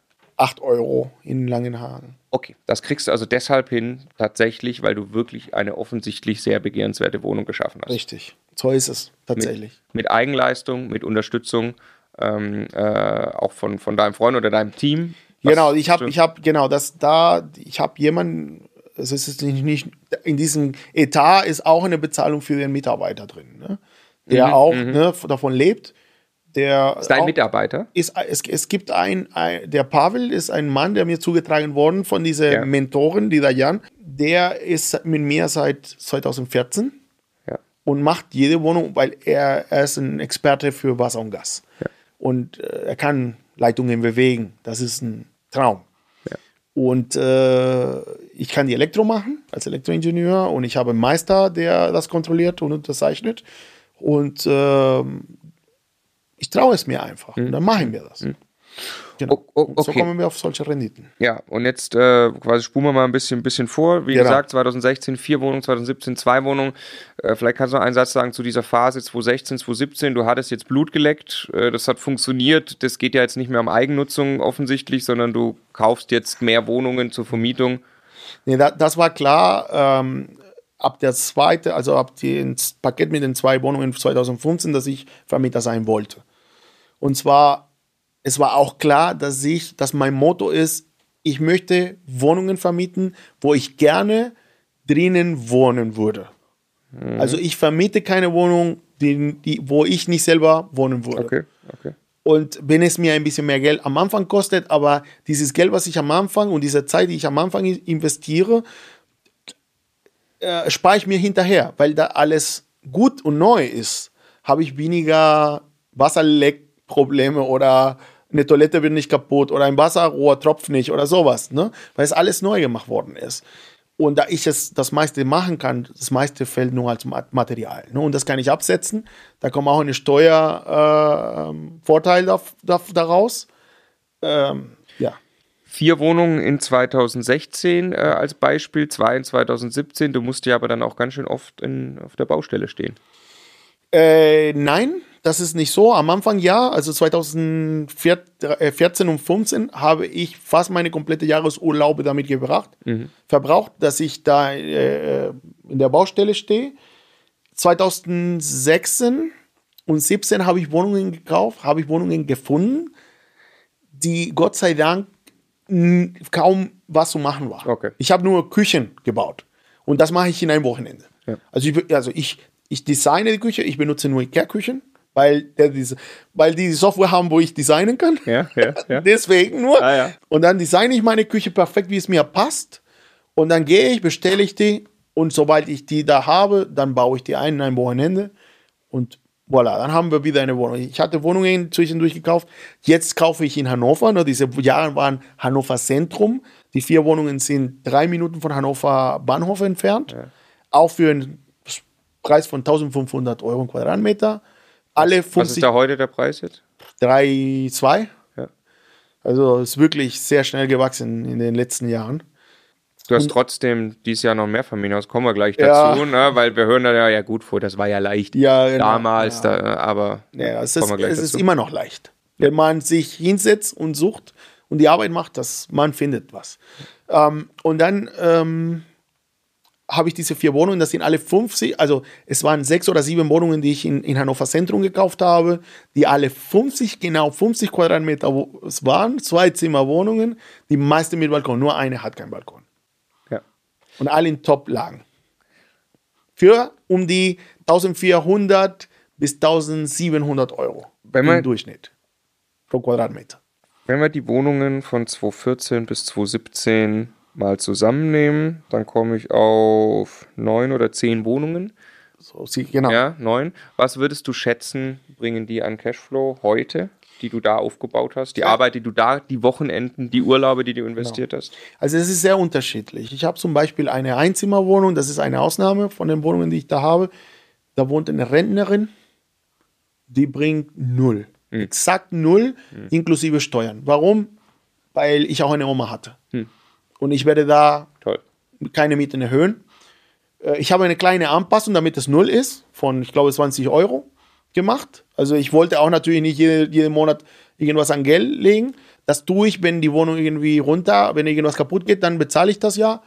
8 Euro in Langenhagen. Okay, das kriegst du also deshalb hin, tatsächlich, weil du wirklich eine offensichtlich sehr begehrenswerte Wohnung geschaffen hast. Richtig. So ist es tatsächlich. Mit Eigenleistung, mit Unterstützung, ähm, äh, auch von, von deinem Freund oder deinem Team. Was Genau, ich habe, ich habe, genau, das da, ich habe jemanden, es ist nicht, nicht, in diesem Etat ist auch eine Bezahlung für den Mitarbeiter drin, ne? der auch ne, davon lebt. Der Ist dein auch, Mitarbeiter? ist, es, es gibt ein, ein, der Pavel ist ein Mann, der mir zugetragen worden von dieser Ja. Mentorin, die Dayan. Der ist mit mir seit 2014 Ja. und macht jede Wohnung, weil er, er ist ein Experte für Wasser und Gas. Und äh, er kann Leitungen bewegen. Das ist ein Traum. Und äh, ich kann die Elektro machen als Elektroingenieur und ich habe einen Meister, der das kontrolliert und unterzeichnet. Und ähm, ich traue es mir einfach. Und dann machen wir das. Genau. O- o- Und So okay. kommen wir auf solche Renditen. Ja, und jetzt äh, quasi spulen wir mal ein bisschen, bisschen vor. Wie Genau. gesagt, 2016 vier Wohnungen, 2017 zwei Wohnungen. Äh, vielleicht kannst du noch einen Satz sagen zu dieser Phase 2016, 2017. Du hattest jetzt Blut geleckt, äh, das hat funktioniert. Das geht ja jetzt nicht mehr um Eigennutzung offensichtlich, sondern du kaufst jetzt mehr Wohnungen zur Vermietung. Nee, da, das war klar. Ähm, ab der zweite, also ab dem Paket mit den zwei Wohnungen 2015, dass ich Vermieter sein wollte. Und zwar, es war auch klar, dass ich, dass mein Motto ist, ich möchte Wohnungen vermieten, wo ich gerne drinnen wohnen würde. Also ich vermiete keine Wohnung, die, die, wo ich nicht selber wohnen würde. Okay, okay. Und wenn es mir ein bisschen mehr Geld am Anfang kostet, aber dieses Geld, was ich am Anfang und diese Zeit, die ich am Anfang investiere, äh, spare ich mir hinterher, weil da alles gut und neu ist, habe ich weniger Wasserleckprobleme oder eine Toilette wird nicht kaputt oder ein Wasserrohr tropft nicht oder sowas, ne? weil es alles neu gemacht worden ist. Und da ich es das meiste machen kann, das meiste fällt nur als Material. Ne? Und das kann ich absetzen. Da kommt auch eine Steuervorteil äh, daraus. Ähm, ja. Vier Wohnungen in 2016 äh, als Beispiel, zwei in 2017. Du musst ja aber dann auch ganz schön oft in, auf der Baustelle stehen. Äh, nein, das ist nicht so. Am Anfang ja, also 2014 und 15 habe ich fast meine komplette Jahresurlaube damit gebracht, mhm. verbraucht, dass ich da äh, in der Baustelle stehe. 2016 und 17 habe ich Wohnungen gekauft, habe ich Wohnungen gefunden, die Gott sei Dank kaum was zu machen war. Okay. Ich habe nur Küchen gebaut und das mache ich in einem Wochenende. Ja. Also, ich, also ich ich designe die Küche, ich benutze nur IKEA-Küchen, weil, der diese, weil die Software haben, wo ich designen kann. Ja, ja, ja. Deswegen nur. Ah, ja. Und dann designe ich meine Küche perfekt, wie es mir passt. Und dann gehe ich, bestelle ich die und sobald ich die da habe, dann baue ich die ein in ein Wochenende und voilà, dann haben wir wieder eine Wohnung. Ich hatte Wohnungen zwischendurch gekauft. Jetzt kaufe ich in Hannover. Ne, diese Jahre waren Hannover Zentrum. Die vier Wohnungen sind drei Minuten von Hannover Bahnhof entfernt. Ja. Auch für ein Preis von 1500 Euro Quadratmeter. Alle 50, Was ist da heute der Preis jetzt? 3,2. Ja. Also ist wirklich sehr schnell gewachsen in den letzten Jahren. Du hast trotzdem dieses Jahr noch mehr Familienhaus, kommen wir gleich dazu, ja. ne? weil wir hören da ja, ja gut vor, das war ja leicht ja, genau, damals, ja. Da, aber ja, es, ist, es ist, immer noch leicht. Wenn man sich hinsetzt und sucht und die Arbeit macht, dass man findet was. Ähm, und dann ähm, habe ich diese vier Wohnungen, das sind alle 50, also es waren sechs oder sieben Wohnungen, die ich in, in Hannover Zentrum gekauft habe, die alle 50, genau 50 Quadratmeter es waren, zwei Zimmerwohnungen, die meisten mit Balkon, nur eine hat keinen Balkon. Ja. Und alle in Top-Lagen. Für um die 1400 bis 1700 Euro wenn man, im Durchschnitt pro Quadratmeter. Wenn wir die Wohnungen von 2014 bis 2017 mal zusammennehmen, dann komme ich auf neun oder zehn Wohnungen. So, genau. Ja, neun. Was würdest du schätzen, bringen die an Cashflow heute, die du da aufgebaut hast? Die ja. Arbeit, die du da, die Wochenenden, die Urlaube, die du investiert genau. hast? Also es ist sehr unterschiedlich. Ich habe zum Beispiel eine Einzimmerwohnung, das ist eine Ausnahme von den Wohnungen, die ich da habe. Da wohnt eine Rentnerin, die bringt null. Hm. Exakt null, hm. inklusive Steuern. Warum? Weil ich auch eine Oma hatte. Hm und ich werde da Toll. keine Mieten erhöhen. Äh, ich habe eine kleine Anpassung, damit es null ist, von ich glaube 20 Euro gemacht. Also ich wollte auch natürlich nicht jeden, jeden Monat irgendwas an Geld legen. Das tue ich, wenn die Wohnung irgendwie runter, wenn irgendwas kaputt geht, dann bezahle ich das ja.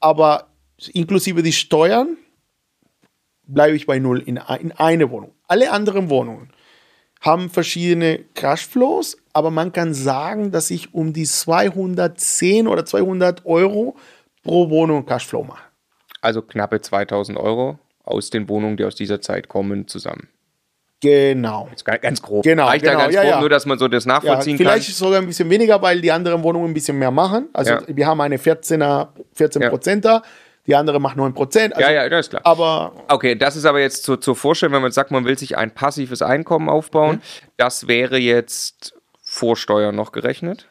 Aber inklusive die Steuern bleibe ich bei null in, in eine Wohnung. Alle anderen Wohnungen haben verschiedene Cashflows, aber man kann sagen, dass ich um die 210 oder 200 Euro pro Wohnung Cashflow mache. Also knappe 2000 Euro aus den Wohnungen, die aus dieser Zeit kommen, zusammen. Genau. ganz grob. Genau, Reicht genau, da ganz ja, grob, ja. nur dass man so das nachvollziehen ja, vielleicht kann. Vielleicht sogar ein bisschen weniger, weil die anderen Wohnungen ein bisschen mehr machen. Also ja. wir haben eine 14er, 14 Prozenter die andere macht 9%. Also, ja, ja, das ist klar. Aber okay, das ist aber jetzt zur, zur Vorstellung, wenn man sagt, man will sich ein passives Einkommen aufbauen, mhm. das wäre jetzt vor Steuern noch gerechnet.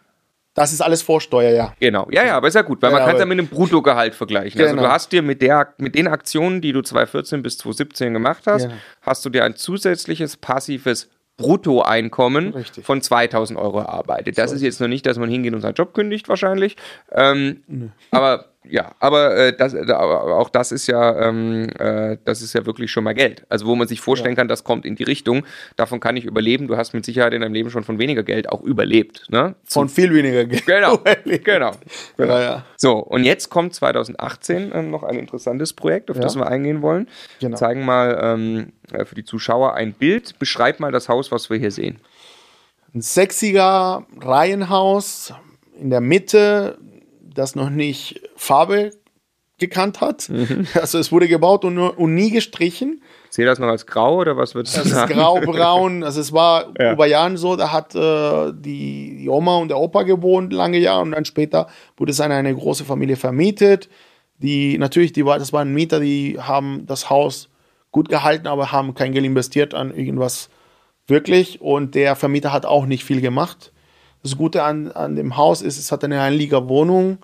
Das ist alles Vorsteuer, ja. Genau. Ja, ja, aber ist ja gut, weil ja, man kann es ja mit einem Bruttogehalt vergleichen. Genau. Also du genau. hast dir mit, der, mit den Aktionen, die du 2014 bis 2017 gemacht hast, ja. hast du dir ein zusätzliches passives Bruttoeinkommen Richtig. von 2000 Euro erarbeitet. Das so ist jetzt noch nicht, dass man hingeht und seinen Job kündigt wahrscheinlich. Ähm, nee. Aber ja, aber äh, das, äh, auch das ist ja, ähm, äh, das ist ja wirklich schon mal Geld. Also wo man sich vorstellen ja. kann, das kommt in die Richtung. Davon kann ich überleben. Du hast mit Sicherheit in deinem Leben schon von weniger Geld auch überlebt. Ne? Von viel weniger Geld. Genau, genau. genau. Ja, ja. So und jetzt kommt 2018 äh, noch ein interessantes Projekt, auf das wir eingehen wollen. Genau. Zeigen mal ähm, äh, für die Zuschauer ein Bild. Beschreib mal das Haus, was wir hier sehen. Ein sexiger Reihenhaus in der Mitte das noch nicht Farbe gekannt hat. Mhm. Also es wurde gebaut und, nur, und nie gestrichen. Sehe das noch als grau oder was wird es Das ist grau-braun. Also es war ja. über Jahren so, da hat äh, die, die, Oma und der Opa gewohnt lange Jahre und dann später wurde es an eine große Familie vermietet. Die natürlich, die war, das waren Mieter, die haben das Haus gut gehalten, aber haben kein Geld investiert an irgendwas wirklich. Und der Vermieter hat auch nicht viel gemacht. Das Gute an, an dem Haus ist, es hat eine Einliegerwohnung.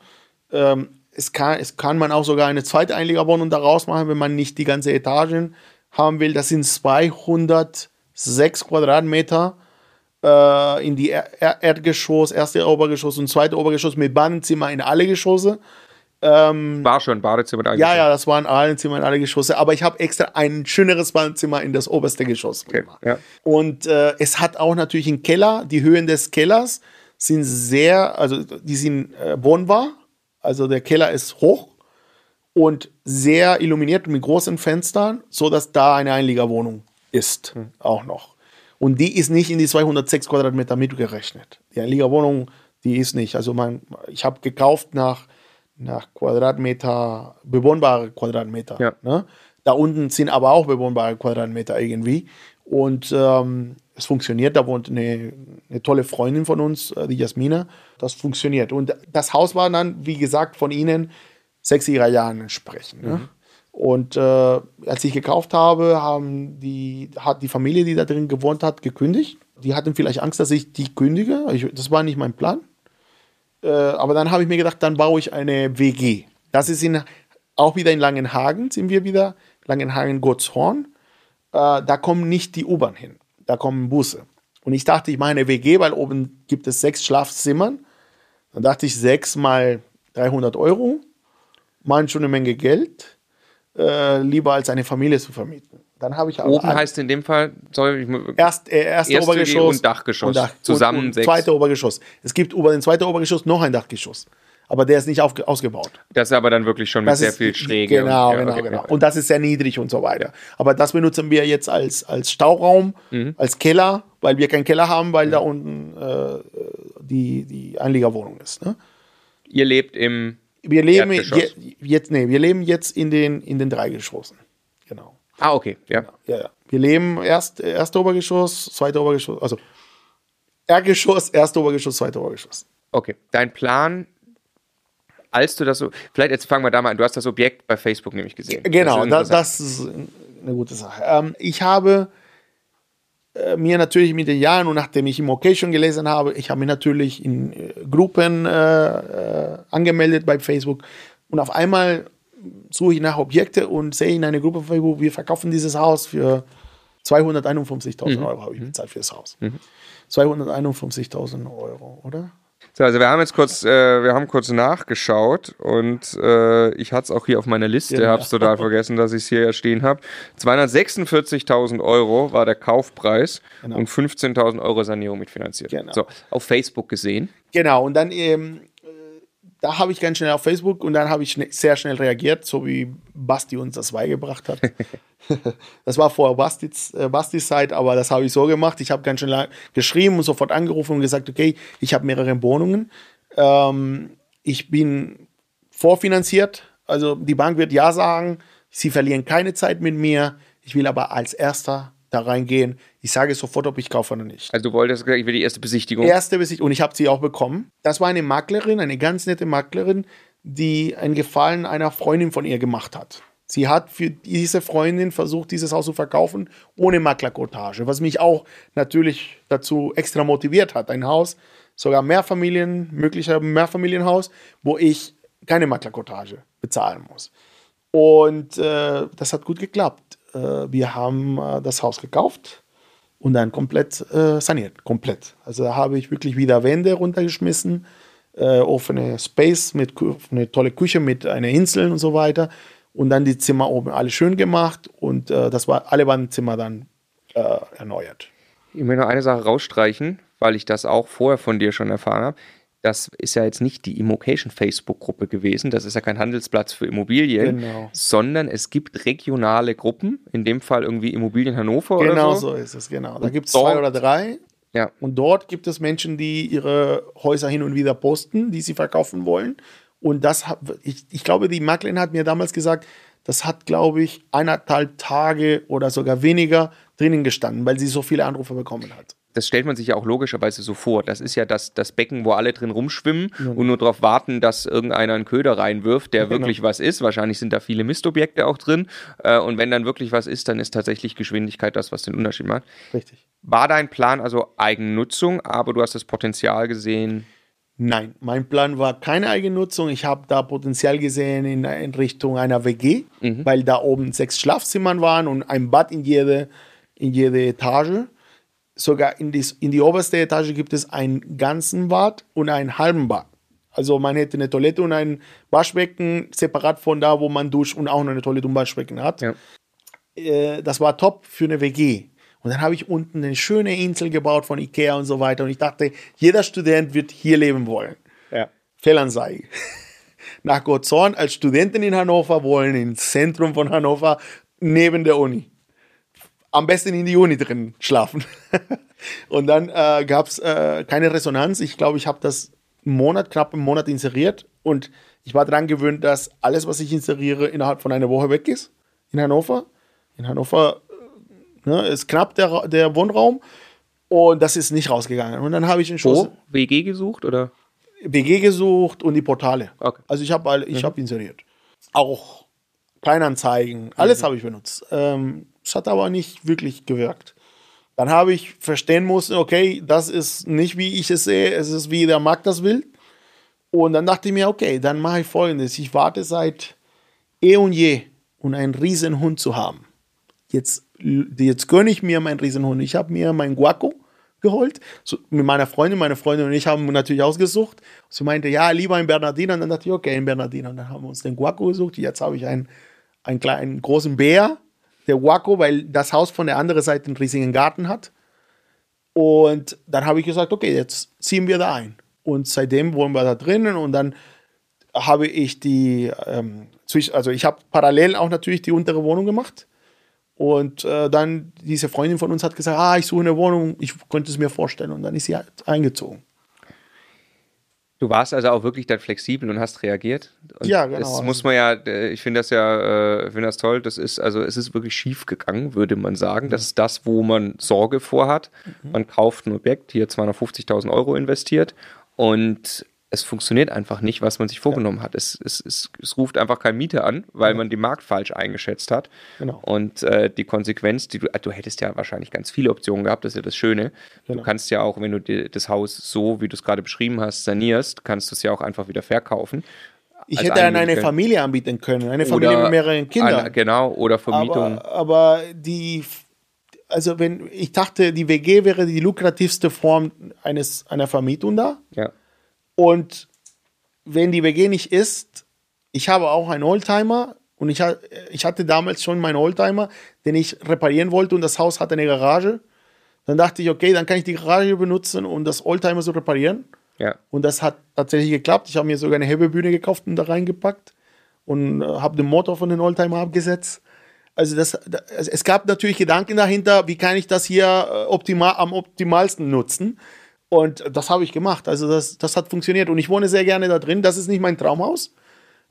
Ähm, es, kann, es kann man auch sogar eine zweite Einliegerwohnung daraus machen, wenn man nicht die ganze Etagen haben will. Das sind 206 Quadratmeter äh, in die er er Erdgeschoss, erste Obergeschoss und zweite Obergeschoss mit Badezimmer in alle Geschosse. Ähm, War schon Badezimmer da. ja, ja, das waren alle Zimmer in alle Geschosse, aber ich habe extra ein schöneres Badezimmer in das oberste Geschoss Okay, gemacht. ja. Und äh, es hat auch natürlich einen Keller. Die Höhen des Kellers sind sehr, also die sind äh, wohnbar. Also der Keller ist hoch und sehr illuminiert mit großen Fenstern, so dass da eine Einliegerwohnung ist, auch noch. Und die ist nicht in die 206 Quadratmeter mitgerechnet. Die Einliegerwohnung, die ist nicht. Also man, ich habe gekauft nach, nach Quadratmeter, bewohnbare Quadratmeter. Ja. Ne? Da unten sind aber auch bewohnbare Quadratmeter irgendwie. Und ähm, es funktioniert. Da wohnt eine, eine tolle Freundin von uns, äh, die Jasmina. Das funktioniert. Und das Haus war dann, wie gesagt, von ihnen 60er Jahren entsprechend. Ne? Und äh, als ich gekauft habe, haben die, hat die Familie, die da drin gewohnt hat, gekündigt. Die hatten vielleicht Angst, dass ich die kündige. Ich, das war nicht mein Plan. Äh, aber dann habe ich mir gedacht, dann baue ich eine WG. Das ist in, auch wieder in Langenhagen, sind wir wieder. Langenhagen-Gottshorn. Äh, da kommen nicht die U-Bahn hin. Da kommen Busse. Und ich dachte, ich mache eine WG, weil oben gibt es sechs Schlafzimmern. Dann dachte ich, sechs mal 300 Euro, machen schon eine Menge Geld, äh, lieber als eine Familie zu vermieten. Dann habe ich aber Oben heißt in dem Fall, soll ich Erst, äh, erste, Erste Obergeschoss und Dachgeschoss. Dach- Zusammen und, und sechs. zweite Obergeschoss. Es gibt über den zweiten Obergeschoss noch ein Dachgeschoss. Aber der ist nicht aufge ausgebaut. das ist aber dann wirklich schon mit Das sehr ist, viel Schräge. Genau, und, ja, genau, okay, genau. Und das ist sehr niedrig und so weiter. Aber das benutzen wir jetzt als, als Stauraum, Mhm. als Keller, weil wir keinen Keller haben, weil da unten äh, die, die Einliegerwohnung ist. Ne? Ihr lebt im. Wir leben je, jetzt, nee, wir leben jetzt in den, in den drei Geschossen. Genau. Ah, okay, ja. Ja, ja. Wir leben erst erste Obergeschoss, zweite Obergeschoss, also Erdgeschoss, erste Obergeschoss, zweite Obergeschoss. Okay. Dein Plan, als du das so. Vielleicht jetzt fangen wir da mal an. Du hast das Objekt bei Facebook nämlich gesehen. Genau, das ist das ist eine gute Sache. Ähm, ich habe äh, mir natürlich mit den Jahren und nachdem ich Immocation gelesen habe, ich habe mich natürlich in äh, Gruppen äh, äh, angemeldet bei Facebook und auf einmal suche ich nach Objekte und sehe in einer Gruppe auf Facebook, wir verkaufen dieses Haus für 251.000 Euro habe ich bezahlt für das Haus. 251.000 Euro, oder? So, also wir haben jetzt kurz, äh, wir haben kurz nachgeschaut und äh, ich hatte es auch hier auf meiner Liste, Genau. habe es total vergessen, dass ich es hier ja stehen habe. 246.000 Euro war der Kaufpreis Genau. und 15.000 Euro Sanierung mitfinanziert. Genau. So, auf Facebook gesehen. Genau, und dann ähm, äh, da habe ich ganz schnell auf Facebook und dann habe ich schne sehr schnell reagiert, so wie Basti uns das beigebracht hat. das war vor Bastis, äh, Bastis Zeit, aber das habe ich so gemacht. Ich habe ganz schnell geschrieben und sofort angerufen und gesagt, okay, ich habe mehrere Wohnungen. Ähm, ich bin vorfinanziert, also die Bank wird ja sagen, sie verlieren keine Zeit mit mir. Ich will aber als Erster da reingehen. Ich sage sofort, ob ich kaufe oder nicht. Also du wolltest, ich will die erste Besichtigung. Erste Besichtigung und ich habe sie auch bekommen. Das war eine Maklerin, eine ganz nette Maklerin, die einen Gefallen einer Freundin von ihr gemacht hat. Sie hat für diese Freundin versucht, dieses Haus zu verkaufen, ohne Maklerkotage, was mich auch natürlich dazu extra motiviert hat. Ein Haus, sogar Mehrfamilien, möglicher Mehrfamilienhaus, wo ich keine Maklerkotage bezahlen muss. Und äh, das hat gut geklappt. Äh, wir haben äh, das Haus gekauft und dann komplett äh, saniert, komplett. Also da habe ich wirklich wieder Wände runtergeschmissen, offene Space mit eine tolle Küche mit einer Insel und so weiter und dann die Zimmer oben alle schön gemacht und das war alle waren Zimmer dann erneuert. Ich möchte noch eine Sache rausstreichen, weil ich das auch vorher von dir schon erfahren habe. Das ist ja jetzt nicht die Immocation Facebook-Gruppe gewesen. Das ist ja kein Handelsplatz für Immobilien, Genau. sondern es gibt regionale Gruppen, in dem Fall irgendwie Immobilien Hannover Genau oder so. so ist es, genau. Da gibt es zwei oder drei Ja. Und dort gibt es Menschen, die ihre Häuser hin und wieder posten, die sie verkaufen wollen. Und das, hat- ich, ich glaube, die Maklerin hat mir damals gesagt, das hat, glaube ich, eineinhalb Tage oder sogar weniger drinnen gestanden, weil sie so viele Anrufe bekommen hat. Das stellt man sich ja auch logischerweise so vor. Das ist ja das, das Becken, wo alle drin rumschwimmen und nur darauf warten, dass irgendeiner einen Köder reinwirft, der Genau. wirklich was ist. Wahrscheinlich sind da viele Mistobjekte auch drin. Äh, und wenn dann wirklich was ist, dann ist tatsächlich Geschwindigkeit das, was den Unterschied macht. Richtig. War dein Plan also Eigennutzung, aber du hast das Potenzial gesehen? Nein, mein Plan war keine Eigennutzung. Ich habe da Potenzial gesehen in, in Richtung einer WG, weil da oben sechs Schlafzimmern waren und ein Bad in jede, in jede Etage. Sogar in, dies, in die oberste Etage gibt es einen ganzen Bad und einen halben Bad. Also man hätte eine Toilette und ein Waschbecken separat von da, wo man duscht und auch noch eine Toilette und Waschbecken hat. Ja. Äh, das war top für eine WG. Und dann habe ich unten eine schöne Insel gebaut von Ikea und so weiter. Und ich dachte, jeder Student wird hier leben wollen. Ja. Fehlanzeige. Nach Gottzorn als Studentin in Hannover wollen, ins Zentrum von Hannover, neben der Uni. Am besten in die Uni drin schlafen. und dann äh, gab es äh, keine Resonanz. Ich glaube, ich habe das einen Monat, knapp einen Monat inseriert. Und ich war daran gewöhnt, dass alles, was ich inseriere, innerhalb von einer Woche weg ist. In Hannover. In Hannover äh, ne, ist knapp der, der Wohnraum. Und das ist nicht rausgegangen. Und dann habe ich entschlossen, Wo? WG gesucht oder? WG gesucht und die Portale. Okay. Also ich habe ich hab inseriert. Auch Kleinanzeigen, alles habe ich benutzt. Ähm, es hat aber nicht wirklich gewirkt. Dann habe ich verstehen müssen, okay, das ist nicht wie ich es sehe, es ist wie der Markt das will. Und dann dachte ich mir, okay, dann mache ich folgendes. Ich warte seit eh und je, um einen Riesenhund zu haben. Jetzt, jetzt gönne ich mir meinen Riesenhund. Ich habe mir meinen Guaco geholt, so, mit meiner Freundin. Meine Freundin und ich haben natürlich ausgesucht. Sie meinte, ja, lieber einen Bernardiner. Und dann dachte ich, okay, einen Bernardiner. Und dann haben wir uns den Guaco gesucht. Jetzt habe ich einen, einen kleinen, großen Bär, der Guaco, weil das Haus von der anderen Seite einen riesigen Garten hat. Und dann habe ich gesagt, okay, jetzt ziehen wir da ein. Und seitdem wohnen wir da drinnen und dann habe ich die, ähm, also ich habe parallel auch natürlich die untere Wohnung gemacht. Und äh, dann diese Freundin von uns hat gesagt, ah, ich suche eine Wohnung, ich könnte es mir vorstellen. Und dann ist sie halt eingezogen. Du warst also auch wirklich dann flexibel und hast reagiert. Und Ja, genau. Das muss man ja, äh, ich finde das ja, äh, finde das toll. Das ist, also es ist wirklich schief gegangen, würde man sagen. Das ist das, wo man Sorge vorhat. Man kauft ein Objekt, hier 250.000 Euro investiert und es funktioniert einfach nicht, was man sich vorgenommen hat. Es, es, es, es ruft einfach kein Mieter an, weil man den Markt falsch eingeschätzt hat. Genau. Und äh, die Konsequenz, die du, du hättest ja wahrscheinlich ganz viele Optionen gehabt, das ist ja das Schöne. Du Genau. kannst ja auch, wenn du dir das Haus so, wie du es gerade beschrieben hast, sanierst, kannst du es ja auch einfach wieder verkaufen. Ich hätte an eine. Familie anbieten können, eine Familie mit mehreren Kindern. Eine, genau, oder Vermietung. Aber, aber die, also wenn ich dachte, die WG wäre die lukrativste Form eines, einer Vermietung da. ja. Und wenn die WG nicht ist, ich habe auch einen Oldtimer und ich, ich hatte damals schon meinen Oldtimer, den ich reparieren wollte und das Haus hatte eine Garage. Dann dachte ich, okay, dann kann ich die Garage benutzen, um das Oldtimer zu reparieren. ja. Und das hat tatsächlich geklappt. Ich habe mir sogar eine Hebebühne gekauft und da reingepackt und äh, habe den Motor von den Oldtimer abgesetzt. Also das, das, es gab natürlich Gedanken dahinter, wie kann ich das hier äh, optimal, am optimalsten nutzen. Und das habe ich gemacht. Also das, das hat funktioniert. Und ich wohne sehr gerne da drin. Das ist nicht mein Traumhaus.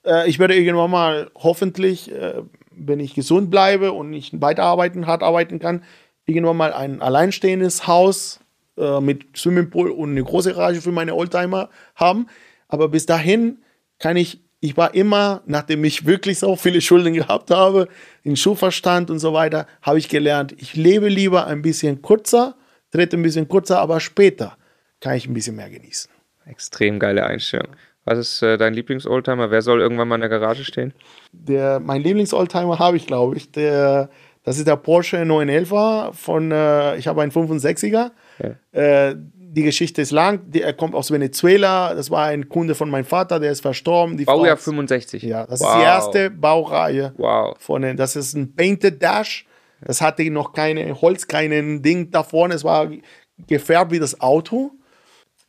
Äh, ich werde irgendwann mal hoffentlich, äh, wenn ich gesund bleibe und ich weiterarbeiten, hart arbeiten kann, irgendwann mal ein alleinstehendes Haus äh, mit Swimmingpool und eine große Garage für meine Oldtimer haben. Aber bis dahin kann ich, ich war immer, nachdem ich wirklich so viele Schulden gehabt habe, in Schuhverstand und so weiter, habe ich gelernt, ich lebe lieber ein bisschen kürzer, trete ein bisschen kürzer, aber später kann ich ein bisschen mehr genießen. Extrem geile Einstellung. Was ist äh, dein Lieblings-Oldtimer? Wer soll irgendwann mal in der Garage stehen? Der, mein Lieblings-Oldtimer habe ich, glaube ich. Der, das ist der Porsche 911er von, äh, ich habe einen 65er. Äh, die Geschichte ist lang. Die, er kommt aus Venezuela. Das war ein Kunde von meinem Vater, der ist verstorben. Die Baujahr Frau- 65. Ja, das wow. ist die erste Baureihe. Wow. Von den, das ist ein Painted Dash. Das hatte noch keine Holz, keinen Ding da vorne. Es war gefärbt wie das Auto.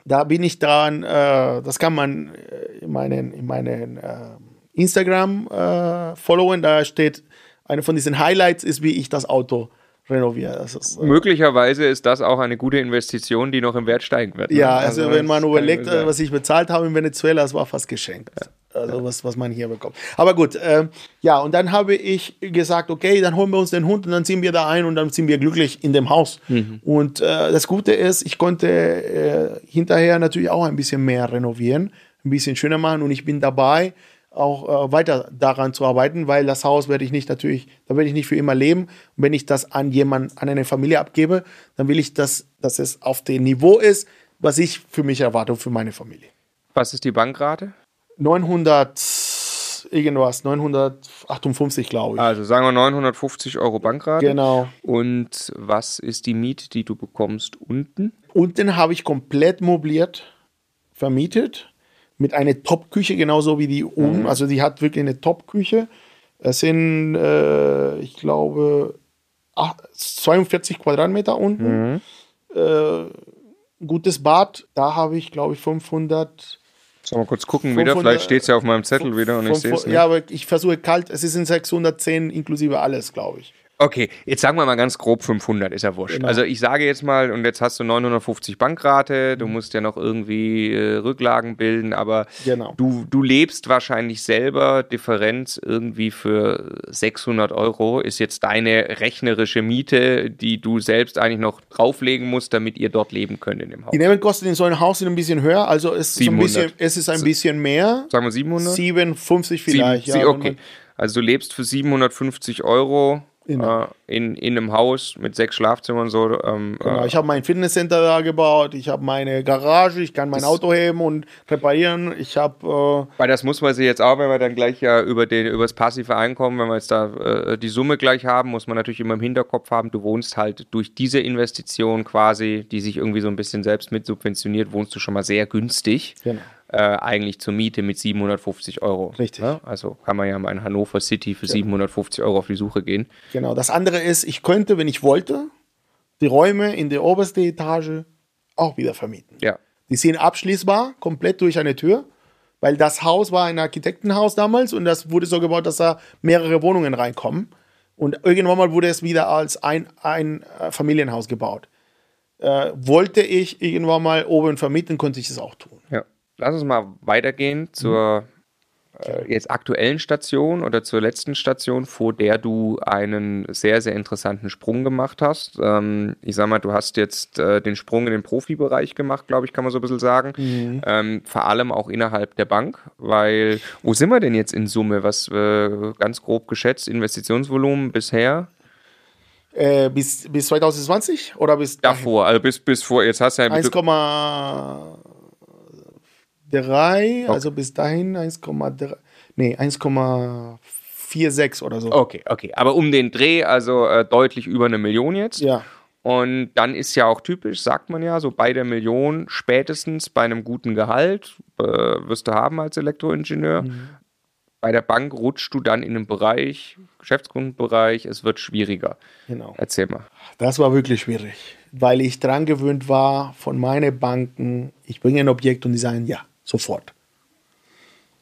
Da bin ich dran, äh, das kann man äh, in meinen, in meinen äh, Instagram äh, followen. Da steht, eine von diesen Highlights ist, wie ich das Auto renoviere. Das ist, äh, Möglicherweise ist das auch eine gute Investition, die noch im Wert steigen wird. ne? ja, also, wenn man überlegt, äh, was ich bezahlt habe in Venezuela, das war fast geschenkt. Also was, was man hier bekommt. Aber gut, äh, ja, und dann habe ich gesagt, okay, dann holen wir uns den Hund und dann ziehen wir da ein und dann sind wir glücklich in dem Haus. Mhm. Und äh, das Gute ist, ich konnte äh, hinterher natürlich auch ein bisschen mehr renovieren, ein bisschen schöner machen und ich bin dabei, auch äh, weiter daran zu arbeiten, weil das Haus werde ich nicht natürlich, da werde ich nicht für immer leben. Und wenn ich das an jemanden, an eine Familie abgebe, dann will ich, dass, dass es auf dem Niveau ist, was ich für mich erwarte und für meine Familie. Was ist die Bankrate? 900 irgendwas, 958 glaube ich. Also sagen wir 950 Euro Bankrate. Genau. Und was ist die Miete, die du bekommst unten? Unten habe ich komplett mobiliert vermietet mit einer Top-Küche, genauso wie die oben. Also die hat wirklich eine Top-Küche. Es sind, äh, ich glaube, ach- 42 Quadratmeter unten. Äh, gutes Bad, da habe ich, glaube ich, 500. Sollen wir kurz gucken wieder? 500 Vielleicht steht es ja auf meinem Zettel wieder und ich sehe es 500 nicht. Ja, aber ich versuche kalt, es sind 610 inklusive alles, glaube ich. Okay, jetzt sagen wir mal ganz grob 500, ist ja wurscht. Genau. Also ich sage jetzt mal, und jetzt hast du 950 Bankrate, du musst ja noch irgendwie äh, Rücklagen bilden, aber Genau. du, du lebst wahrscheinlich selber, Differenz irgendwie für 600 Euro ist jetzt deine rechnerische Miete, die du selbst eigentlich noch drauflegen musst, damit ihr dort leben könnt in dem Haus. Die Nebenkosten in so einem Haus sind ein bisschen höher, also es ist, ein 700. bisschen, es ist ein bisschen mehr. Sagen wir 700? 57 vielleicht. Sieben, ja, okay. Also du lebst für 750 Euro Genau. äh, in, in einem Haus mit sechs Schlafzimmern so. Ähm, Genau, äh, ich habe mein Fitnesscenter da gebaut, ich habe meine Garage, ich kann mein Auto heben und reparieren. Ich habe Weil das muss man sich jetzt auch, wenn wir dann gleich ja über, den, über das passive Einkommen, wenn wir jetzt da äh, die Summe gleich haben, muss man natürlich immer im Hinterkopf haben, du wohnst halt durch diese Investition quasi, die sich irgendwie so ein bisschen selbst mit subventioniert, wohnst du schon mal sehr günstig. Genau. Äh, eigentlich zur Miete mit 750 Euro. Richtig. Ja? Also kann man ja mal in Hannover City für 750 Euro auf die Suche gehen. genau. Das andere ist, ich könnte, wenn ich wollte, die Räume in der obersten Etage auch wieder vermieten. Ja. Die sind abschließbar, komplett durch eine Tür, weil das Haus war ein Architektenhaus damals und das wurde so gebaut, dass da mehrere Wohnungen reinkommen. Und irgendwann mal wurde es wieder als ein, ein äh, Familienhaus gebaut. Äh, wollte ich irgendwann mal oben vermieten, konnte ich es auch tun. Lass uns mal weitergehen zur äh, jetzt aktuellen Station oder zur letzten Station, vor der du einen sehr, sehr interessanten Sprung gemacht hast. Ähm, ich sag mal, du hast jetzt äh, den Sprung in den Profibereich gemacht, glaube ich, kann man so ein bisschen sagen. Ähm, vor allem auch innerhalb der Bank, weil wo sind wir denn jetzt in Summe? Was äh, ganz grob geschätzt, Investitionsvolumen bisher? Äh, bis, bis 2020 oder bis dahin? Davor, also bis, bis vor, jetzt hast du ja 1,3, also bis dahin 1,3, nee, 1,46 oder so. Okay, okay. Aber um den Dreh, also äh, deutlich über eine Million jetzt. Ja, Und dann ist ja auch typisch, sagt man ja, so bei der Million spätestens bei einem guten Gehalt äh, wirst du haben als Elektroingenieur. Bei der Bank rutschst du dann in den Bereich, Geschäftskundenbereich, es wird schwieriger. genau. Erzähl mal. Das war wirklich schwierig, weil ich dran gewöhnt war von meinen Banken, ich bringe ein Objekt und die sagen ja, sofort.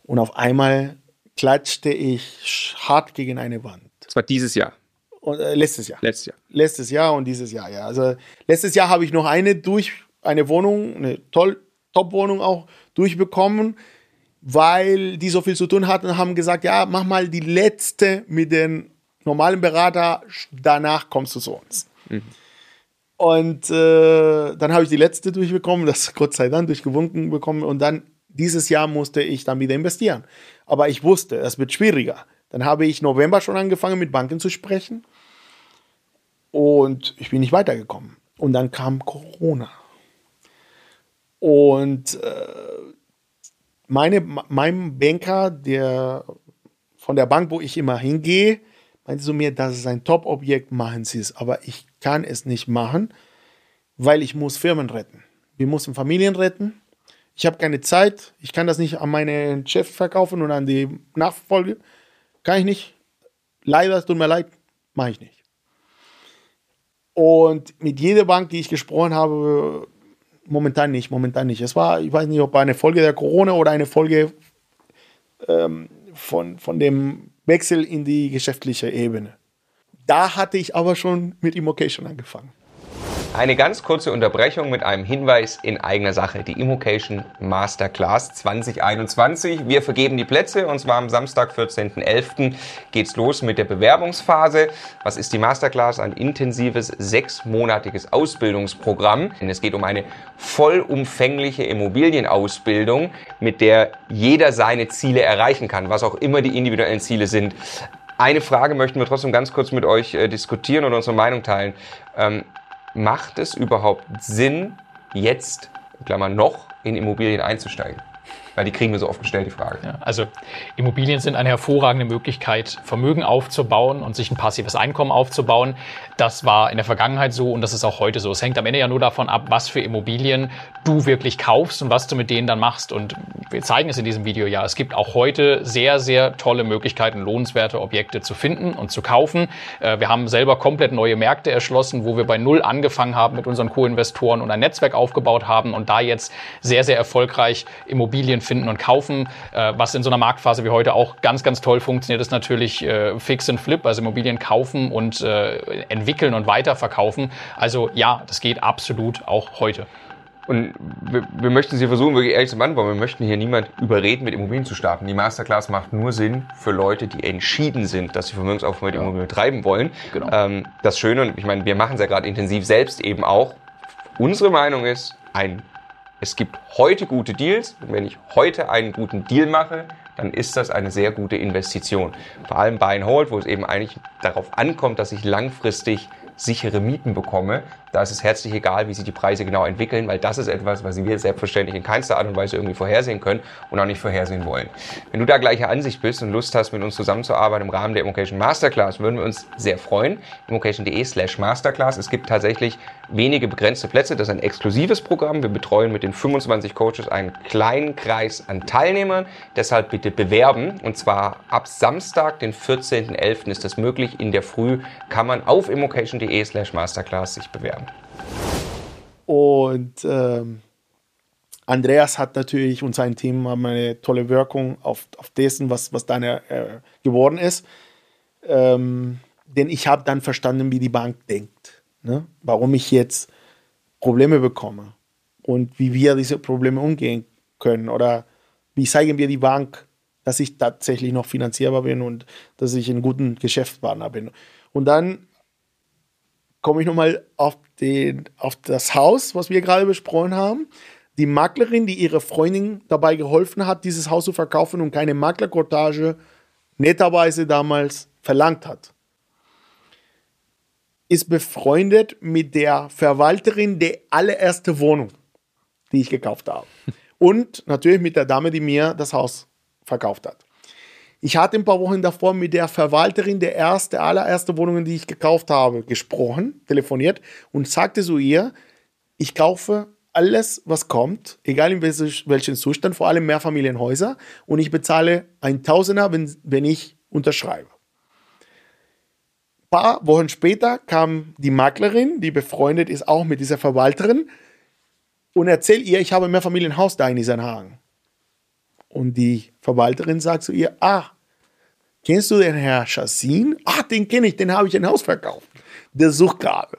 Und auf einmal klatschte ich hart gegen eine Wand. Das war dieses Jahr, Und, äh, letztes Jahr. letztes Jahr. Letztes Jahr und dieses Jahr, ja. Also letztes Jahr habe ich noch eine durch, eine Wohnung, eine toll, Top-Wohnung auch durchbekommen, weil die so viel zu tun hatten und haben gesagt, ja, mach mal die letzte mit den normalen Berater, danach kommst du zu uns. Und äh, dann habe ich die letzte durchbekommen, das Gott sei Dank durchgewunken bekommen und dann dieses Jahr musste ich dann wieder investieren. Aber ich wusste, es wird schwieriger. Dann habe ich November schon angefangen mit Banken zu sprechen und ich bin nicht weitergekommen. Und dann kam Corona. Und äh, meine, mein Banker, der von der Bank, wo ich immer hingehe, meinte zu mir, das ist ein Top-Objekt, machen Sie es. Aber ich kann es nicht machen, weil ich muss Firmen retten. Wir müssen Familien retten. Ich habe keine Zeit. Ich kann das nicht an meinen Chef verkaufen und an die Nachfolge. Kann ich nicht. Leider, es tut mir leid, mache ich nicht. Und mit jeder Bank, die ich gesprochen habe, momentan nicht, momentan nicht. Es war, ich weiß nicht, ob eine Folge der Corona oder eine Folge ähm, von, von dem Wechsel in die geschäftliche Ebene. Da hatte ich aber schon mit Immocation angefangen. Eine ganz kurze Unterbrechung mit einem Hinweis in eigener Sache. Die Immocation Masterclass 2021. Wir vergeben die Plätze und zwar am Samstag, 14.11. geht's los mit der Bewerbungsphase. Was ist die Masterclass? Ein intensives sechsmonatiges Ausbildungsprogramm. Es geht um eine vollumfängliche Immobilienausbildung, mit der jeder seine Ziele erreichen kann, was auch immer die individuellen Ziele sind. Eine Frage möchten wir trotzdem ganz kurz mit euch äh, diskutieren und unsere Meinung teilen. Macht es überhaupt Sinn, jetzt, Klammer noch, in Immobilien einzusteigen? Weil die kriegen wir so oft gestellt, die Frage. Ja, also Immobilien sind eine hervorragende Möglichkeit, Vermögen aufzubauen und sich ein passives Einkommen aufzubauen. Das war in der Vergangenheit so und das ist auch heute so. Es hängt am Ende ja nur davon ab, was für Immobilien du wirklich kaufst und was du mit denen dann machst. Und wir zeigen es in diesem Video ja. Es gibt auch heute sehr, sehr tolle Möglichkeiten, lohnenswerte Objekte zu finden und zu kaufen. Äh, wir haben selber komplett neue Märkte erschlossen, wo wir bei Null angefangen haben mit unseren Co-Investoren und ein Netzwerk aufgebaut haben und da jetzt sehr, sehr erfolgreich Immobilien finden und kaufen. Äh, was in so einer Marktphase wie heute auch ganz, ganz toll funktioniert, ist natürlich äh, Fix and Flip, also Immobilien kaufen und äh, entwickeln und weiterverkaufen. Also ja, das geht absolut auch heute. Und wir, wir, möchten Sie versuchen, wirklich ehrlich zu beantworten. Wir möchten hier niemand überreden, mit Immobilien zu starten. Die Masterclass macht nur Sinn für Leute, die entschieden sind, dass sie Vermögensaufbau mit ja. Immobilien betreiben wollen. Genau. Ähm, das Schöne, und ich meine, wir machen es ja gerade intensiv selbst eben auch. Unsere Meinung ist, ein es gibt heute gute Deals. Und wenn ich heute einen guten Deal mache, dann ist das eine sehr gute Investition. Vor allem Buy and Hold, wo es eben eigentlich darauf ankommt, dass ich langfristig sichere Mieten bekomme, da ist es herzlich egal, wie sich die Preise genau entwickeln, weil das ist etwas, was wir selbstverständlich in keinster Art und Weise irgendwie vorhersehen können und auch nicht vorhersehen wollen. Wenn du da gleicher Ansicht bist und Lust hast, mit uns zusammenzuarbeiten im Rahmen der Immocation Masterclass, würden wir uns sehr freuen. Immocation.de slash Masterclass. Es gibt tatsächlich wenige begrenzte Plätze. Das ist ein exklusives Programm. Wir betreuen mit den 25 Coaches einen kleinen Kreis an Teilnehmern. Deshalb bitte bewerben. Und zwar ab Samstag, den 14.11. ist das möglich. In der Früh kann man auf immocation.de slash Masterclass sich bewerben. Und ähm, Andreas hat natürlich und sein Team haben eine tolle Wirkung auf, auf dessen, was, was dann äh, geworden ist. Ähm, denn ich habe dann verstanden, wie die Bank denkt. Ne? Warum ich jetzt Probleme bekomme und wie wir diese Probleme umgehen können. Oder wie zeigen wir die Bank, dass ich tatsächlich noch finanzierbar bin und dass ich ein guter Geschäftspartner bin. Und dann komme ich nochmal auf, auf das Haus, was wir gerade besprochen haben. Die Maklerin, die ihre Freundin dabei geholfen hat, dieses Haus zu verkaufen und keine Maklerkortage netterweise damals verlangt hat, ist befreundet mit der Verwalterin der allerersten Wohnung, die ich gekauft habe. Und natürlich mit der Dame, die mir das Haus verkauft hat. Ich hatte ein paar Wochen davor mit der Verwalterin der erste, allererste Wohnungen, die ich gekauft habe, gesprochen, telefoniert und sagte zu ihr, ich kaufe alles, was kommt, egal in welchem Zustand, vor allem Mehrfamilienhäuser und ich bezahle ein Tausender, wenn, wenn ich unterschreibe. Ein paar Wochen später kam die Maklerin, die befreundet ist auch mit dieser Verwalterin und erzählt ihr, ich habe ein Mehrfamilienhaus da in Isernhagen. Und die Verwalterin sagt zu ihr, ah, kennst du den Herr Chassin? Ah, den kenne ich, den habe ich ein Haus verkauft. Der sucht gerade.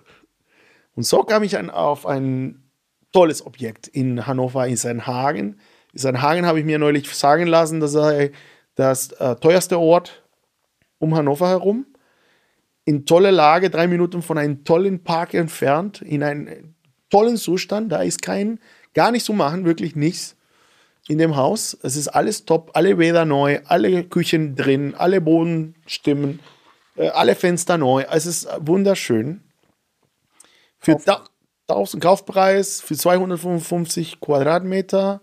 Und so kam ich an, auf ein tolles Objekt in Hannover, in Seinhagen. In Seinhagen habe ich mir neulich sagen lassen, das sei das äh, teuerste Ort um Hannover herum. In toller Lage, drei Minuten von einem tollen Park entfernt, in einem tollen Zustand. Da ist kein, gar nichts zu machen, wirklich nichts in dem Haus. Es ist alles top, alle Bäder neu, alle Küchen drin, alle Bodenstimmen, äh, alle Fenster neu. Es ist wunderschön. Für Kauf. 1000 Kaufpreis für 255 Quadratmeter.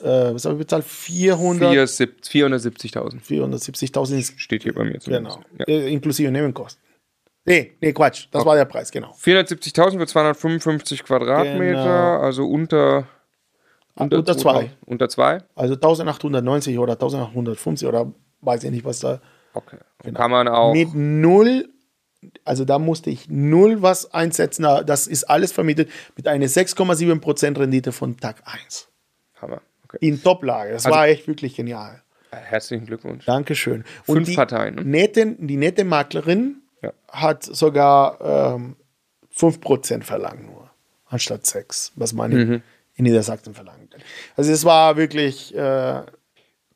Äh, was habe ich bezahlt? 400, 470.000. 470.000 steht hier bei mir. Genau. Ja. Äh, inklusive Nebenkosten. Nee, nee, Quatsch. Das okay. war der Preis, genau. 470.000 für 255 Quadratmeter, genau. also unter unter, unter zwei. Unter zwei? Also 1890 oder 1850 oder weiß ich nicht, was da. Okay. Genau. Kann man auch. Mit null, also da musste ich null was einsetzen. Das ist alles vermietet mit einer 6,7% Rendite von Tag 1. Hammer. Okay. In Top-Lage. Das also, war echt wirklich genial. Herzlichen Glückwunsch. Dankeschön. Und Fünf die Parteien. Ne? Nette, die nette Maklerin ja. hat sogar ähm, 5% verlangen nur, anstatt 6, was man Mhm. In, Niedersachsen verlangen kann. Also es war wirklich äh,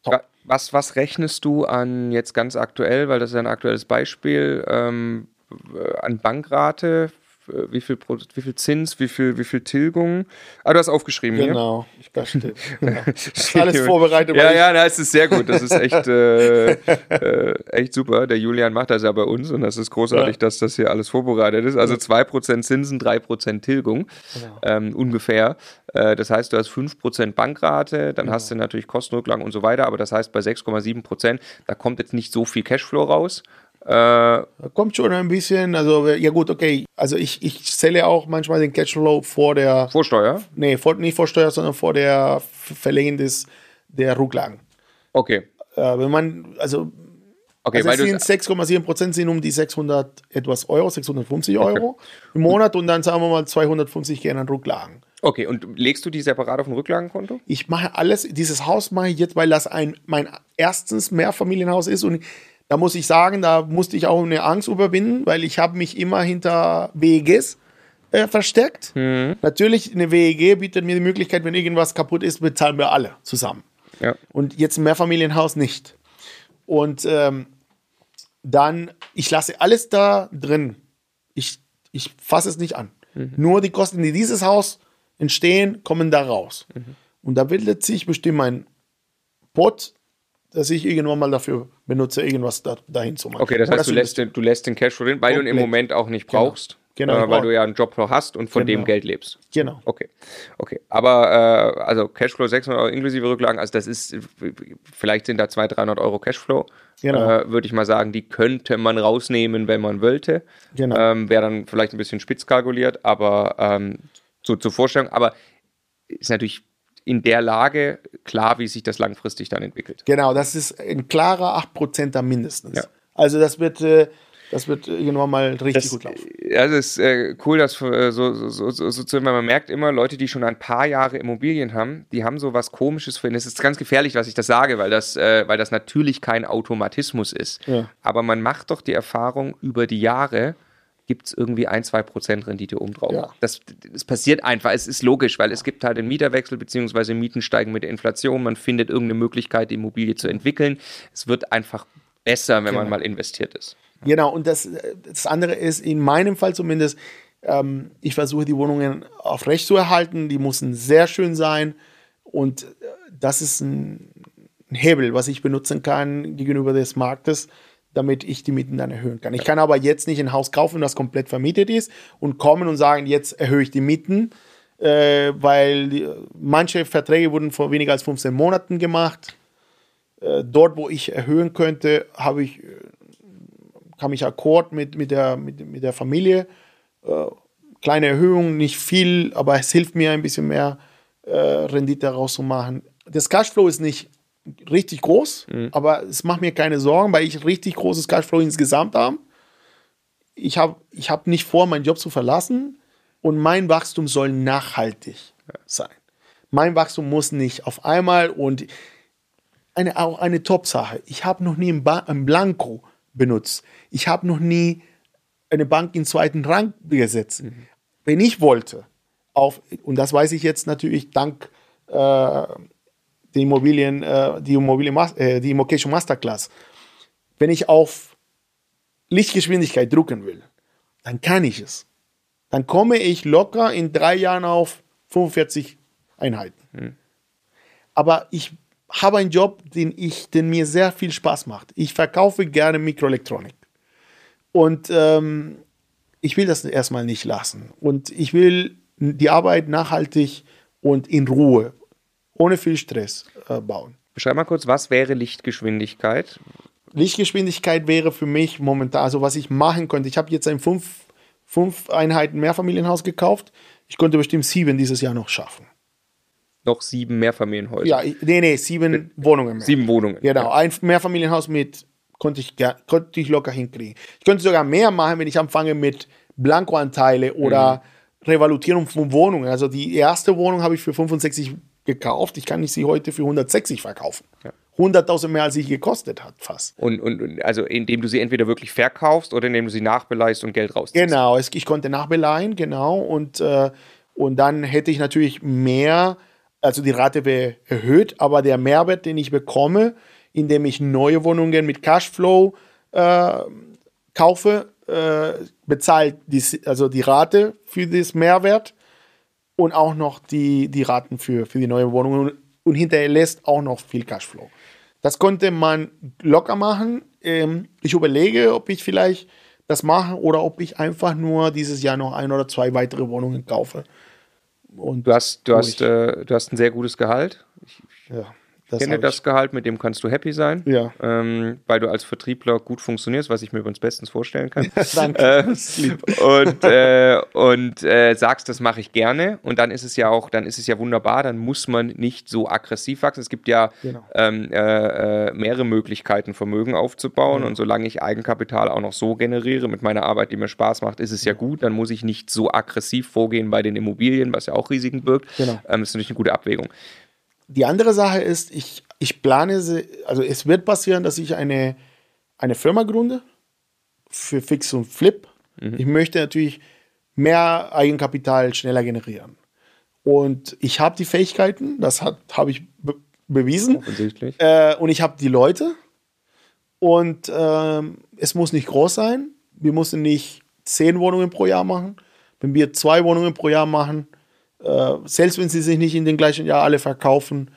Wa- Was, was rechnest du an jetzt ganz aktuell, weil das ist ein aktuelles Beispiel, ähm, äh, an Bankrate? F- Wie viel, Pro- wie viel Zins, wie viel, wie viel Tilgung? Ah, du hast aufgeschrieben genau, das steht. Genau. hier. Alles vorbereitet, Ja, ja, das ist sehr gut. Das ist echt, äh, äh, echt super. Der Julian macht das ja bei uns und das ist großartig, Ja. dass das hier alles vorbereitet ist. Also 2% Zinsen, 3% Tilgung Genau. ähm, ungefähr. Äh, das heißt, du hast 5% Bankrate, dann Genau. hast du natürlich Kostenrücklagen und so weiter, aber das heißt, bei 6,7%, da kommt jetzt nicht so viel Cashflow raus. Äh, Kommt schon ein bisschen, also ja gut, okay. Also ich, ich zähle auch manchmal den Cashflow vor der, Vorsteuer? nee, vor, nicht vor Steuer, sondern vor der Verlängerung des, der Rücklagen. Okay. Äh, wenn man, also, Okay, also weil es du sind 6,7 Prozent sind um die 600 etwas Euro, 650 Euro im Monat und dann sagen wir mal 250 gerne an Rücklagen. Okay, und legst du die separat auf ein Rücklagenkonto? Ich mache alles, dieses Haus mache ich jetzt, weil das ein, mein erstens Mehrfamilienhaus ist und da muss ich sagen, da musste ich auch eine Angst überwinden, weil ich habe mich immer hinter WEGs äh, versteckt. Natürlich, eine WEG bietet mir die Möglichkeit, wenn irgendwas kaputt ist, bezahlen wir alle zusammen. Ja. Und jetzt ein Mehrfamilienhaus nicht. Und ähm, dann, ich lasse alles da drin. Ich, ich fasse es nicht an. Nur die Kosten, die dieses Haus entstehen, kommen da raus. Und da bildet sich bestimmt ein Pot, dass ich irgendwann mal dafür benutze, irgendwas da, dahin zu machen. Okay, das heißt, du zu lässt, den, du lässt den Cashflow drin, weil du ihn im Komplett. Moment auch nicht brauchst. Genau, äh, ich weil brauch- du ja einen Job hast und von Genau. dem Geld lebst. Genau. Okay, okay. Aber äh, also Cashflow 600 Euro inklusive Rücklagen, also das ist, vielleicht sind da 200, 300 Euro Cashflow, Genau. äh, würde ich mal sagen, die könnte man rausnehmen, wenn man wollte. Genau. Ähm, Wäre dann vielleicht ein bisschen spitz kalkuliert, aber ähm, so zur Vorstellung, aber ist natürlich in der Lage klar, wie sich das langfristig dann entwickelt. Genau, das ist ein klarer 8% da mindestens. Ja. Also das wird, äh, das wird irgendwann mal richtig gut laufen. Ja, das ist äh, cool, dass äh, so, so, so, so, man merkt immer, Leute, die schon ein paar Jahre Immobilien haben, die haben so was Komisches für. Es ist ganz gefährlich, was ich das sage, weil das, äh, weil das natürlich kein Automatismus ist. Ja. Aber man macht doch die Erfahrung, über die Jahre gibt es irgendwie ein, zwei Prozent Rendite obendrauf. Ja. Das, das passiert einfach, es ist logisch, weil es gibt halt einen Mieterwechsel, beziehungsweise Mieten steigen mit der Inflation, man findet irgendeine Möglichkeit, die Immobilie zu entwickeln. Es wird einfach besser, wenn man Genau. mal investiert ist. Genau, und das, das andere ist, in meinem Fall zumindest, ähm, ich versuche die Wohnungen aufrecht zu erhalten, die müssen sehr schön sein und äh, das ist ein, ein Hebel, was ich benutzen kann gegenüber des Marktes, damit ich die Mieten dann erhöhen kann. Ich kann aber jetzt nicht ein Haus kaufen, das komplett vermietet ist und kommen und sagen, jetzt erhöhe ich die Mieten, äh, weil die, manche Verträge wurden vor weniger als 15 Monaten gemacht. Äh, dort, wo ich erhöhen könnte, habe ich kam ich akkord mit, mit, der, mit, mit der Familie. Äh, kleine Erhöhung, nicht viel, aber es hilft mir ein bisschen mehr äh, Rendite rauszumachen. Das Cashflow ist nicht richtig groß, aber es macht mir keine Sorgen, weil ich richtig großes Cashflow insgesamt habe. Ich habe ich hab nicht vor, meinen Job zu verlassen und mein Wachstum soll nachhaltig sein. Mein Wachstum muss nicht auf einmal und eine, auch eine Top-Sache. Ich habe noch nie ein, Blanko benutzt. Ich habe noch nie eine Bank in zweiten Rang gesetzt. Wenn ich wollte, auf, und das weiß ich jetzt natürlich dank äh, die Immobilien, äh, die Immobilien, äh, die Immocation Masterclass, wenn ich auf Lichtgeschwindigkeit drucken will, dann kann ich es. Dann komme ich locker in drei Jahren auf 45 Einheiten. Aber ich habe einen Job, den, ich, den mir sehr viel Spaß macht. Ich verkaufe gerne Mikroelektronik. Und ähm, ich will das erstmal nicht lassen. Und ich will die Arbeit nachhaltig und in Ruhe, ohne viel Stress äh, bauen. Beschreib mal kurz, was wäre Lichtgeschwindigkeit? Lichtgeschwindigkeit wäre für mich momentan, also was ich machen könnte. Ich habe jetzt ein fünf, fünf Einheiten Mehrfamilienhaus gekauft. Ich könnte bestimmt sieben dieses Jahr noch schaffen. Noch sieben Mehrfamilienhäuser. Ja, nee, nee, sieben Wohnungen mehr. Sieben Wohnungen. Genau, ein Mehrfamilienhaus mit konnte ich, konnte ich locker hinkriegen. Ich könnte sogar mehr machen, wenn ich anfange mit Blankoanteile oder Revalutierung von Wohnungen. Also die erste Wohnung habe ich für 65 gekauft. Ich kann sie heute für 160 verkaufen. 100.000 mehr, als sie gekostet hat, fast. Und, und, und also indem du sie entweder wirklich verkaufst oder indem du sie nachbeleihst und Geld rausziehst. Genau, es, ich konnte nachbeleihen, genau. Und, äh, und dann hätte ich natürlich mehr, also die Rate wäre erhöht, aber der Mehrwert, den ich bekomme, indem ich neue Wohnungen mit Cashflow äh, kaufe, äh, bezahlt die, also die Rate für das Mehrwert und auch noch die, die Raten für, für die neue Wohnung und, und hinterlässt auch noch viel Cashflow. Das konnte man locker machen. Ähm, ich überlege, ob ich vielleicht das mache oder ob ich einfach nur dieses Jahr noch ein oder zwei weitere Wohnungen kaufe. Und du hast, du hast, äh, du hast ein sehr gutes Gehalt. Ich, ja. Das kenne das Gehalt, mit dem kannst du happy sein, ja. ähm, weil du als Vertriebler gut funktionierst, was ich mir übrigens bestens vorstellen kann. Danke. Äh, und äh, und äh, sagst, das mache ich gerne. Und dann ist es ja auch, dann ist es ja wunderbar, dann muss man nicht so aggressiv wachsen. Es gibt ja genau. ähm, äh, äh, mehrere Möglichkeiten, Vermögen aufzubauen. Ja. Und solange ich Eigenkapital auch noch so generiere mit meiner Arbeit, die mir Spaß macht, ist es ja gut. Dann muss ich nicht so aggressiv vorgehen bei den Immobilien, was ja auch Risiken birgt. Genau. Ähm, das ist natürlich eine gute Abwägung. Die andere Sache ist, ich, ich plane, also es wird passieren, dass ich eine, eine Firma gründe für Fix und Flip. Mhm. Ich möchte natürlich mehr Eigenkapital schneller generieren. Und ich habe die Fähigkeiten, das habe ich be bewiesen. Offensichtlich. Äh, und ich habe die Leute. Und äh, es muss nicht groß sein. Wir müssen nicht zehn Wohnungen pro Jahr machen. Wenn wir zwei Wohnungen pro Jahr machen, äh, selbst wenn sie sich nicht in den gleichen Jahr alle verkaufen,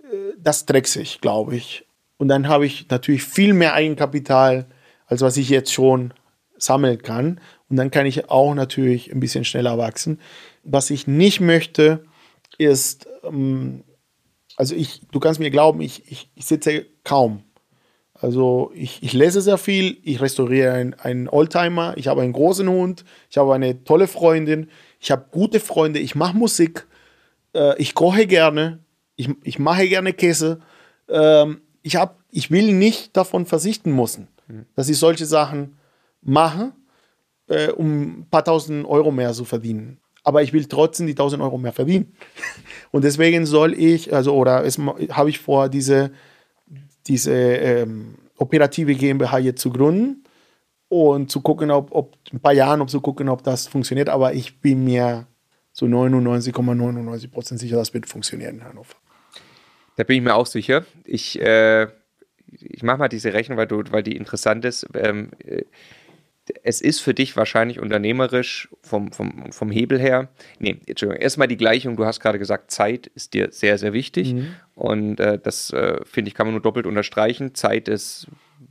äh, das trägt sich, glaube ich. Und dann habe ich natürlich viel mehr Eigenkapital, als was ich jetzt schon sammeln kann. Und dann kann ich auch natürlich ein bisschen schneller wachsen. Was ich nicht möchte, ist, ähm, also ich, du kannst mir glauben, ich, ich, ich sitze kaum. Also ich, ich lese sehr viel, ich restauriere einen Oldtimer, ich habe einen großen Hund, ich habe eine tolle Freundin, ich habe gute Freunde, ich mache Musik, äh, ich koche gerne, ich, ich mache gerne Käse. Ähm, ich, hab, ich will nicht davon versichten müssen, mhm. dass ich solche Sachen mache, äh, um ein paar tausend Euro mehr zu verdienen. Aber ich will trotzdem die tausend Euro mehr verdienen. Und deswegen soll ich, also, oder habe ich vor, diese, diese ähm, operative GmbH jetzt zu gründen und zu gucken, ob, ob ein paar Jahren, ob zu gucken, ob das funktioniert. Aber ich bin mir zu 99,99 Prozent sicher, das wird funktionieren in Hannover. Da bin ich mir auch sicher. Ich, äh, ich mache mal diese Rechnung, weil, du, weil die interessant ist. Ähm, äh, es ist für dich wahrscheinlich unternehmerisch vom, vom, vom Hebel her. Nee, Entschuldigung. Erstmal die Gleichung. Du hast gerade gesagt, Zeit ist dir sehr, sehr wichtig. Mhm. Und äh, das, äh, finde ich, kann man nur doppelt unterstreichen. Zeit ist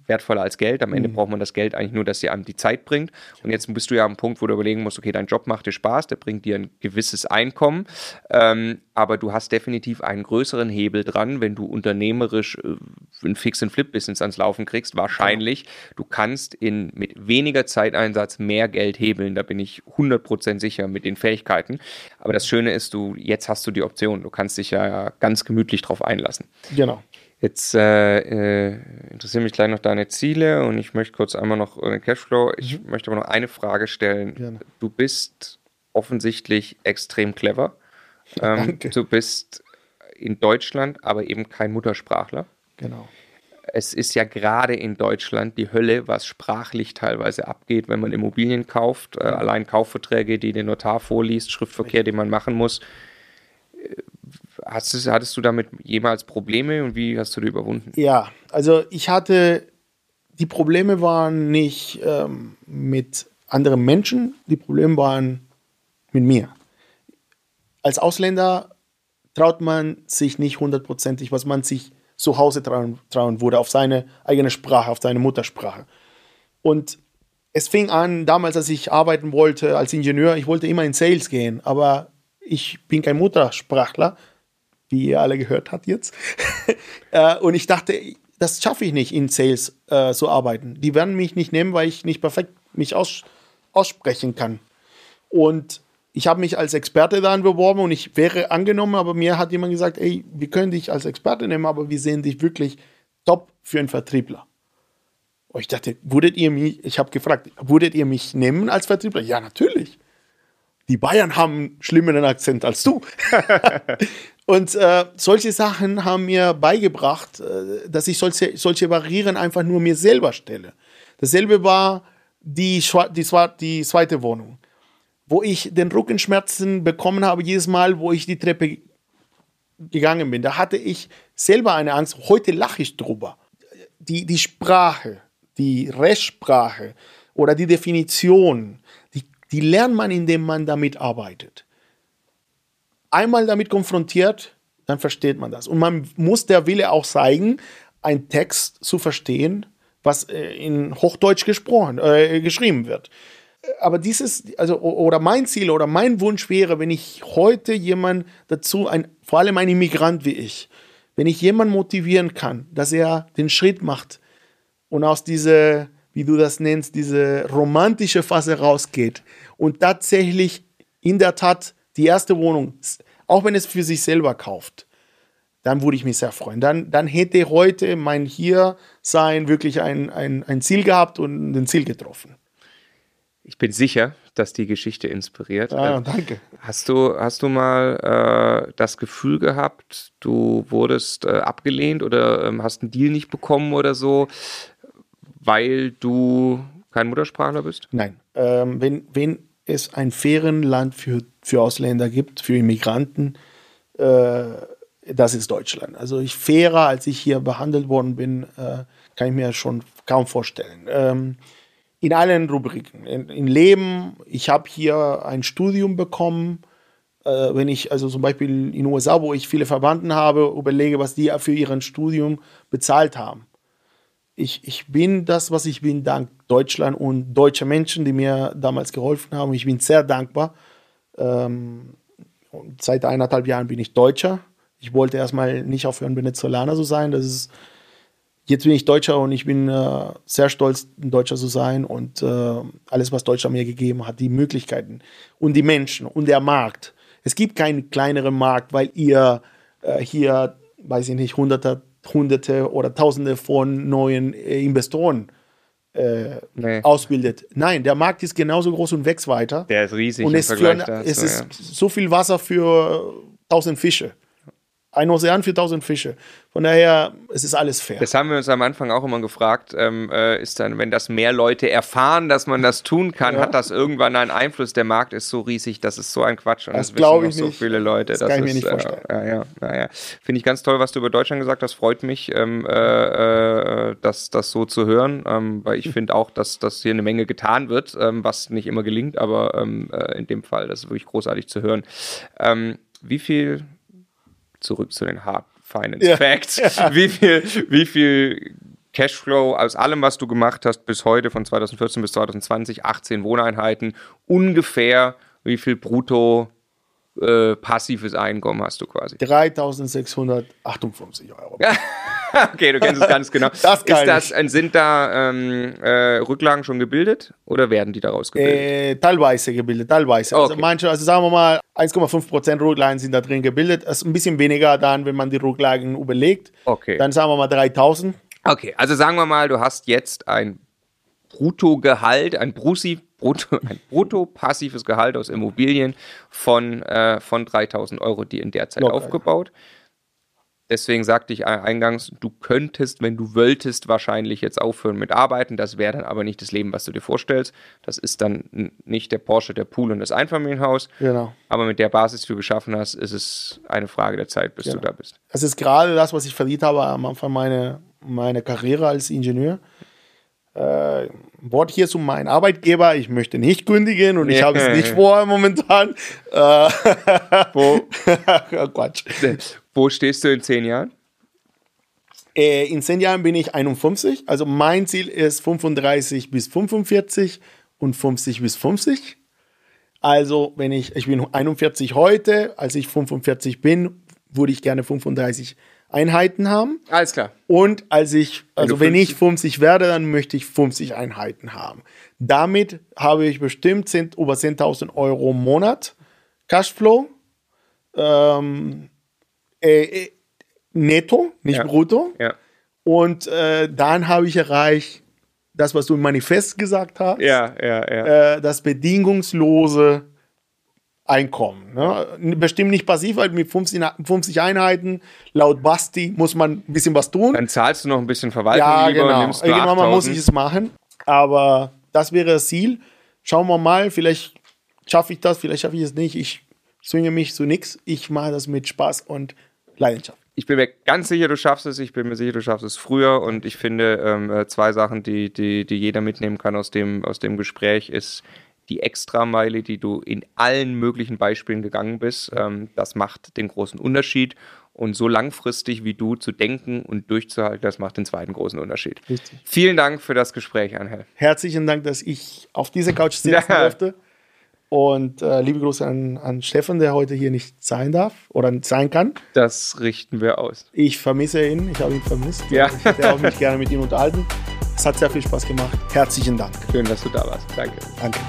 wertvoller als Geld. Am Ende mhm. braucht man das Geld eigentlich nur, dass sie einem die Zeit bringt. Und jetzt bist du ja am Punkt, wo du überlegen musst, okay, dein Job macht dir Spaß, der bringt dir ein gewisses Einkommen, ähm, aber du hast definitiv einen größeren Hebel dran, wenn du unternehmerisch äh, ein Fix-and-Flip-Business ans Laufen kriegst. Wahrscheinlich, ja. du kannst in, mit weniger Zeiteinsatz mehr Geld hebeln. Da bin ich 100% sicher mit den Fähigkeiten. Aber das Schöne ist, du jetzt hast du die Option. Du kannst dich ja ganz gemütlich drauf einlassen. Genau. Jetzt äh, äh, interessieren mich gleich noch deine Ziele und ich möchte kurz einmal noch den Cashflow. Ich mhm. möchte aber noch eine Frage stellen. Gerne. Du bist offensichtlich extrem clever. Ähm, du bist in Deutschland, aber eben kein Muttersprachler. Genau. Es ist ja gerade in Deutschland die Hölle, was sprachlich teilweise abgeht, wenn man Immobilien kauft. Äh, allein Kaufverträge, die den Notar vorliest, Schriftverkehr, den man machen muss Hast du, hattest du damit jemals Probleme und wie hast du die überwunden? Ja, also ich hatte, die Probleme waren nicht ähm, mit anderen Menschen, die Probleme waren mit mir. Als Ausländer traut man sich nicht hundertprozentig, was man sich zu Hause trauen, trauen würde, auf seine eigene Sprache, auf seine Muttersprache. Und es fing an, damals, als ich arbeiten wollte als Ingenieur, ich wollte immer in Sales gehen, aber ich bin kein Muttersprachler, wie ihr alle gehört habt jetzt. Äh, und ich dachte, das schaffe ich nicht, in Sales äh, zu arbeiten. Die werden mich nicht nehmen, weil ich nicht perfekt mich aus, aussprechen kann. Und ich habe mich als Experte dann beworben und ich wäre angenommen, aber mir hat jemand gesagt, ey, wir können dich als Experte nehmen, aber wir sehen dich wirklich top für einen Vertriebler. Und ich dachte, würdet ihr mich, ich habe gefragt, würdet ihr mich nehmen als Vertriebler? Ja, natürlich die Bayern haben einen schlimmeren Akzent als du. Und äh, solche Sachen haben mir beigebracht, äh, dass ich solche, solche Barrieren einfach nur mir selber stelle. Dasselbe war die, die, die zweite Wohnung, wo ich den Rückenschmerzen bekommen habe, jedes Mal, wo ich die Treppe gegangen bin. Da hatte ich selber eine Angst. Heute lache ich drüber. Die, die Sprache, die Rechtssprache oder die Definition, die, die lernt man, indem man damit arbeitet. Einmal damit konfrontiert, dann versteht man das. Und man muss der Wille auch zeigen, einen Text zu verstehen, was äh, in Hochdeutsch gesprochen, äh, geschrieben wird aber dieses, also, oder mein Ziel oder mein Wunsch wäre, wenn ich heute jemand dazu, ein, vor allem ein Immigrant wie ich, wenn ich jemanden motivieren kann, dass er den Schritt macht und aus dieser, wie du das nennst, diese romantische Phase rausgeht und tatsächlich in der Tat die erste Wohnung, auch wenn es für sich selber kauft, dann würde ich mich sehr freuen. Dann, dann hätte heute mein Hier-Sein wirklich ein, ein, ein Ziel gehabt und ein Ziel getroffen. Ich bin sicher, dass die Geschichte inspiriert. Ah, Äh, danke. Hast du, hast du mal äh, das Gefühl gehabt, du wurdest äh, abgelehnt oder ähm, hast einen Deal nicht bekommen oder so, weil du kein Muttersprachler bist? Nein. Ähm, wenn, wenn es ein fairen Land für, für Ausländer gibt, für Immigranten, äh, das ist Deutschland. Also ich fairer, als ich hier behandelt worden bin, äh, kann ich mir schon kaum vorstellen. Ähm, in allen Rubriken. In, in Leben, ich habe hier ein Studium bekommen. Äh, wenn ich also zum Beispiel in den USA, wo ich viele Verwandten habe, überlege, was die für ihren Studium bezahlt haben ich, ich bin das, was ich bin, dank Deutschland und deutsche Menschen, die mir damals geholfen haben. Ich bin sehr dankbar. Ähm, seit eineinhalb Jahren bin ich Deutscher. Ich wollte erstmal nicht aufhören, Venezolaner zu sein. Das ist, jetzt bin ich Deutscher und ich bin äh, sehr stolz, ein Deutscher zu sein. Und äh, alles, was Deutschland mir gegeben hat, die Möglichkeiten und die Menschen und der Markt. Es gibt keinen kleineren Markt, weil ihr äh, hier, weiß ich nicht, hunderte, hunderte oder tausende von neuen äh, Investoren äh, Nee. ausbildet. Nein, der Markt ist genauso groß und wächst weiter. Der ist riesig und im es, für, Vergleich dazu, es ist ja. so viel Wasser für tausend Fische. Ein Ozean für tausend Fische. Von daher, es ist alles fair. Das haben wir uns am Anfang auch immer gefragt, ähm, äh, ist dann, wenn das mehr Leute erfahren, dass man das tun kann, Ja. hat das irgendwann einen Einfluss? Der Markt ist so riesig, das ist so ein Quatsch. Und Das wissen glaub noch ich so nicht. viele Leute. Das kann ich mir ist, nicht vorstellen. Äh, ja, ja, ja, ja. Finde ich ganz toll, was du über Deutschland gesagt hast. Freut mich, ähm, äh, äh, das, das so zu hören, ähm, weil ich finde auch, dass, dass hier eine Menge getan wird, ähm, was nicht immer gelingt, aber ähm, äh, in dem Fall, das ist wirklich großartig zu hören. Ähm, wie viel zurück zu den Hard Finance Ja. Facts. Wie viel, wie viel Cashflow aus allem, was du gemacht hast bis heute, von 2014 bis 2020, 18 Wohneinheiten, ungefähr wie viel brutto äh, passives Einkommen hast du quasi? 3658 Euro. okay, du kennst es ganz genau. Das Ist das, äh, sind da ähm, äh, Rücklagen schon gebildet oder werden die daraus gebildet? Äh, teilweise gebildet, teilweise. Also Okay. manche, also sagen wir mal, 1,5% Rücklagen sind da drin gebildet. Das ist ein bisschen weniger dann, wenn man die Rücklagen überlegt. Okay. Dann sagen wir mal 3000. Okay, also sagen wir mal, du hast jetzt ein Bruttogehalt, ein Brussi, Brutto, ein brutto passives Gehalt aus Immobilien von, äh, von 3000 Euro, die in der Zeit Locker. aufgebaut. Deswegen sagte ich eingangs, du könntest, wenn du wolltest, wahrscheinlich jetzt aufhören mit Arbeiten. Das wäre dann aber nicht das Leben, was du dir vorstellst. Das ist dann nicht der Porsche, der Pool und das Einfamilienhaus. Genau. Aber mit der Basis, die du geschaffen hast, ist es eine Frage der Zeit, bis du Genau. da bist. Es ist gerade das, was ich verdient habe am Anfang meiner meine Karriere als Ingenieur. Äh, Wort hier zu meinem Arbeitgeber, ich möchte nicht kündigen und ich habe es nicht vor momentan. Äh, Wo, Quatsch. wo stehst du in zehn Jahren? Äh, in zehn Jahren bin ich 51, also mein Ziel ist 35 bis 45 und 50 bis 50. Also, wenn ich, ich bin 41 heute, als ich 45 bin, würde ich gerne 35 Einheiten haben. Alles klar. Und als ich, also du wenn ich 50 50 werde, dann möchte ich 50 Einheiten haben. Damit habe ich bestimmt 10, über 10.000 Euro im Monat Cashflow. Ähm, äh, äh, netto, nicht Ja. brutto. Ja. Und äh, dann habe ich erreicht, das, was du im Manifest gesagt hast, Ja, ja, ja. äh, das bedingungslose Einkommen. Ne? Bestimmt nicht passiv, weil mit 50, 50 Einheiten laut Basti muss man ein bisschen was tun. Dann zahlst du noch ein bisschen Verwaltung ja, lieber genau. und nimmst Irgendwann mal muss 8000. ich es machen. Aber das wäre das Ziel. Schauen wir mal, vielleicht schaffe ich das, vielleicht schaffe ich es nicht. Ich zwinge mich zu nichts. Ich mache das mit Spaß und Leidenschaft. Ich bin mir ganz sicher, du schaffst es. Ich bin mir sicher, du schaffst es früher. Und ich finde, ähm, äh, zwei Sachen, die, die, die jeder mitnehmen kann aus dem, aus dem Gespräch, ist die Extrameile, die du in allen möglichen Beispielen gegangen bist. Ähm, das macht den großen Unterschied. Und so langfristig wie du zu denken und durchzuhalten, das macht den zweiten großen Unterschied. Richtig. Vielen Dank für das Gespräch, Angel. Herzlichen Dank, dass ich auf dieser Couch sitzen Ja. durfte. Und äh, liebe Grüße an, an Stefan, der heute hier nicht sein darf oder sein kann. Das richten wir aus. Ich vermisse ihn, ich habe ihn vermisst. Ja. Ich hätte auch mich gerne mit ihm unterhalten. Es hat sehr viel Spaß gemacht. Herzlichen Dank. Schön, dass du da warst. Danke. Danke.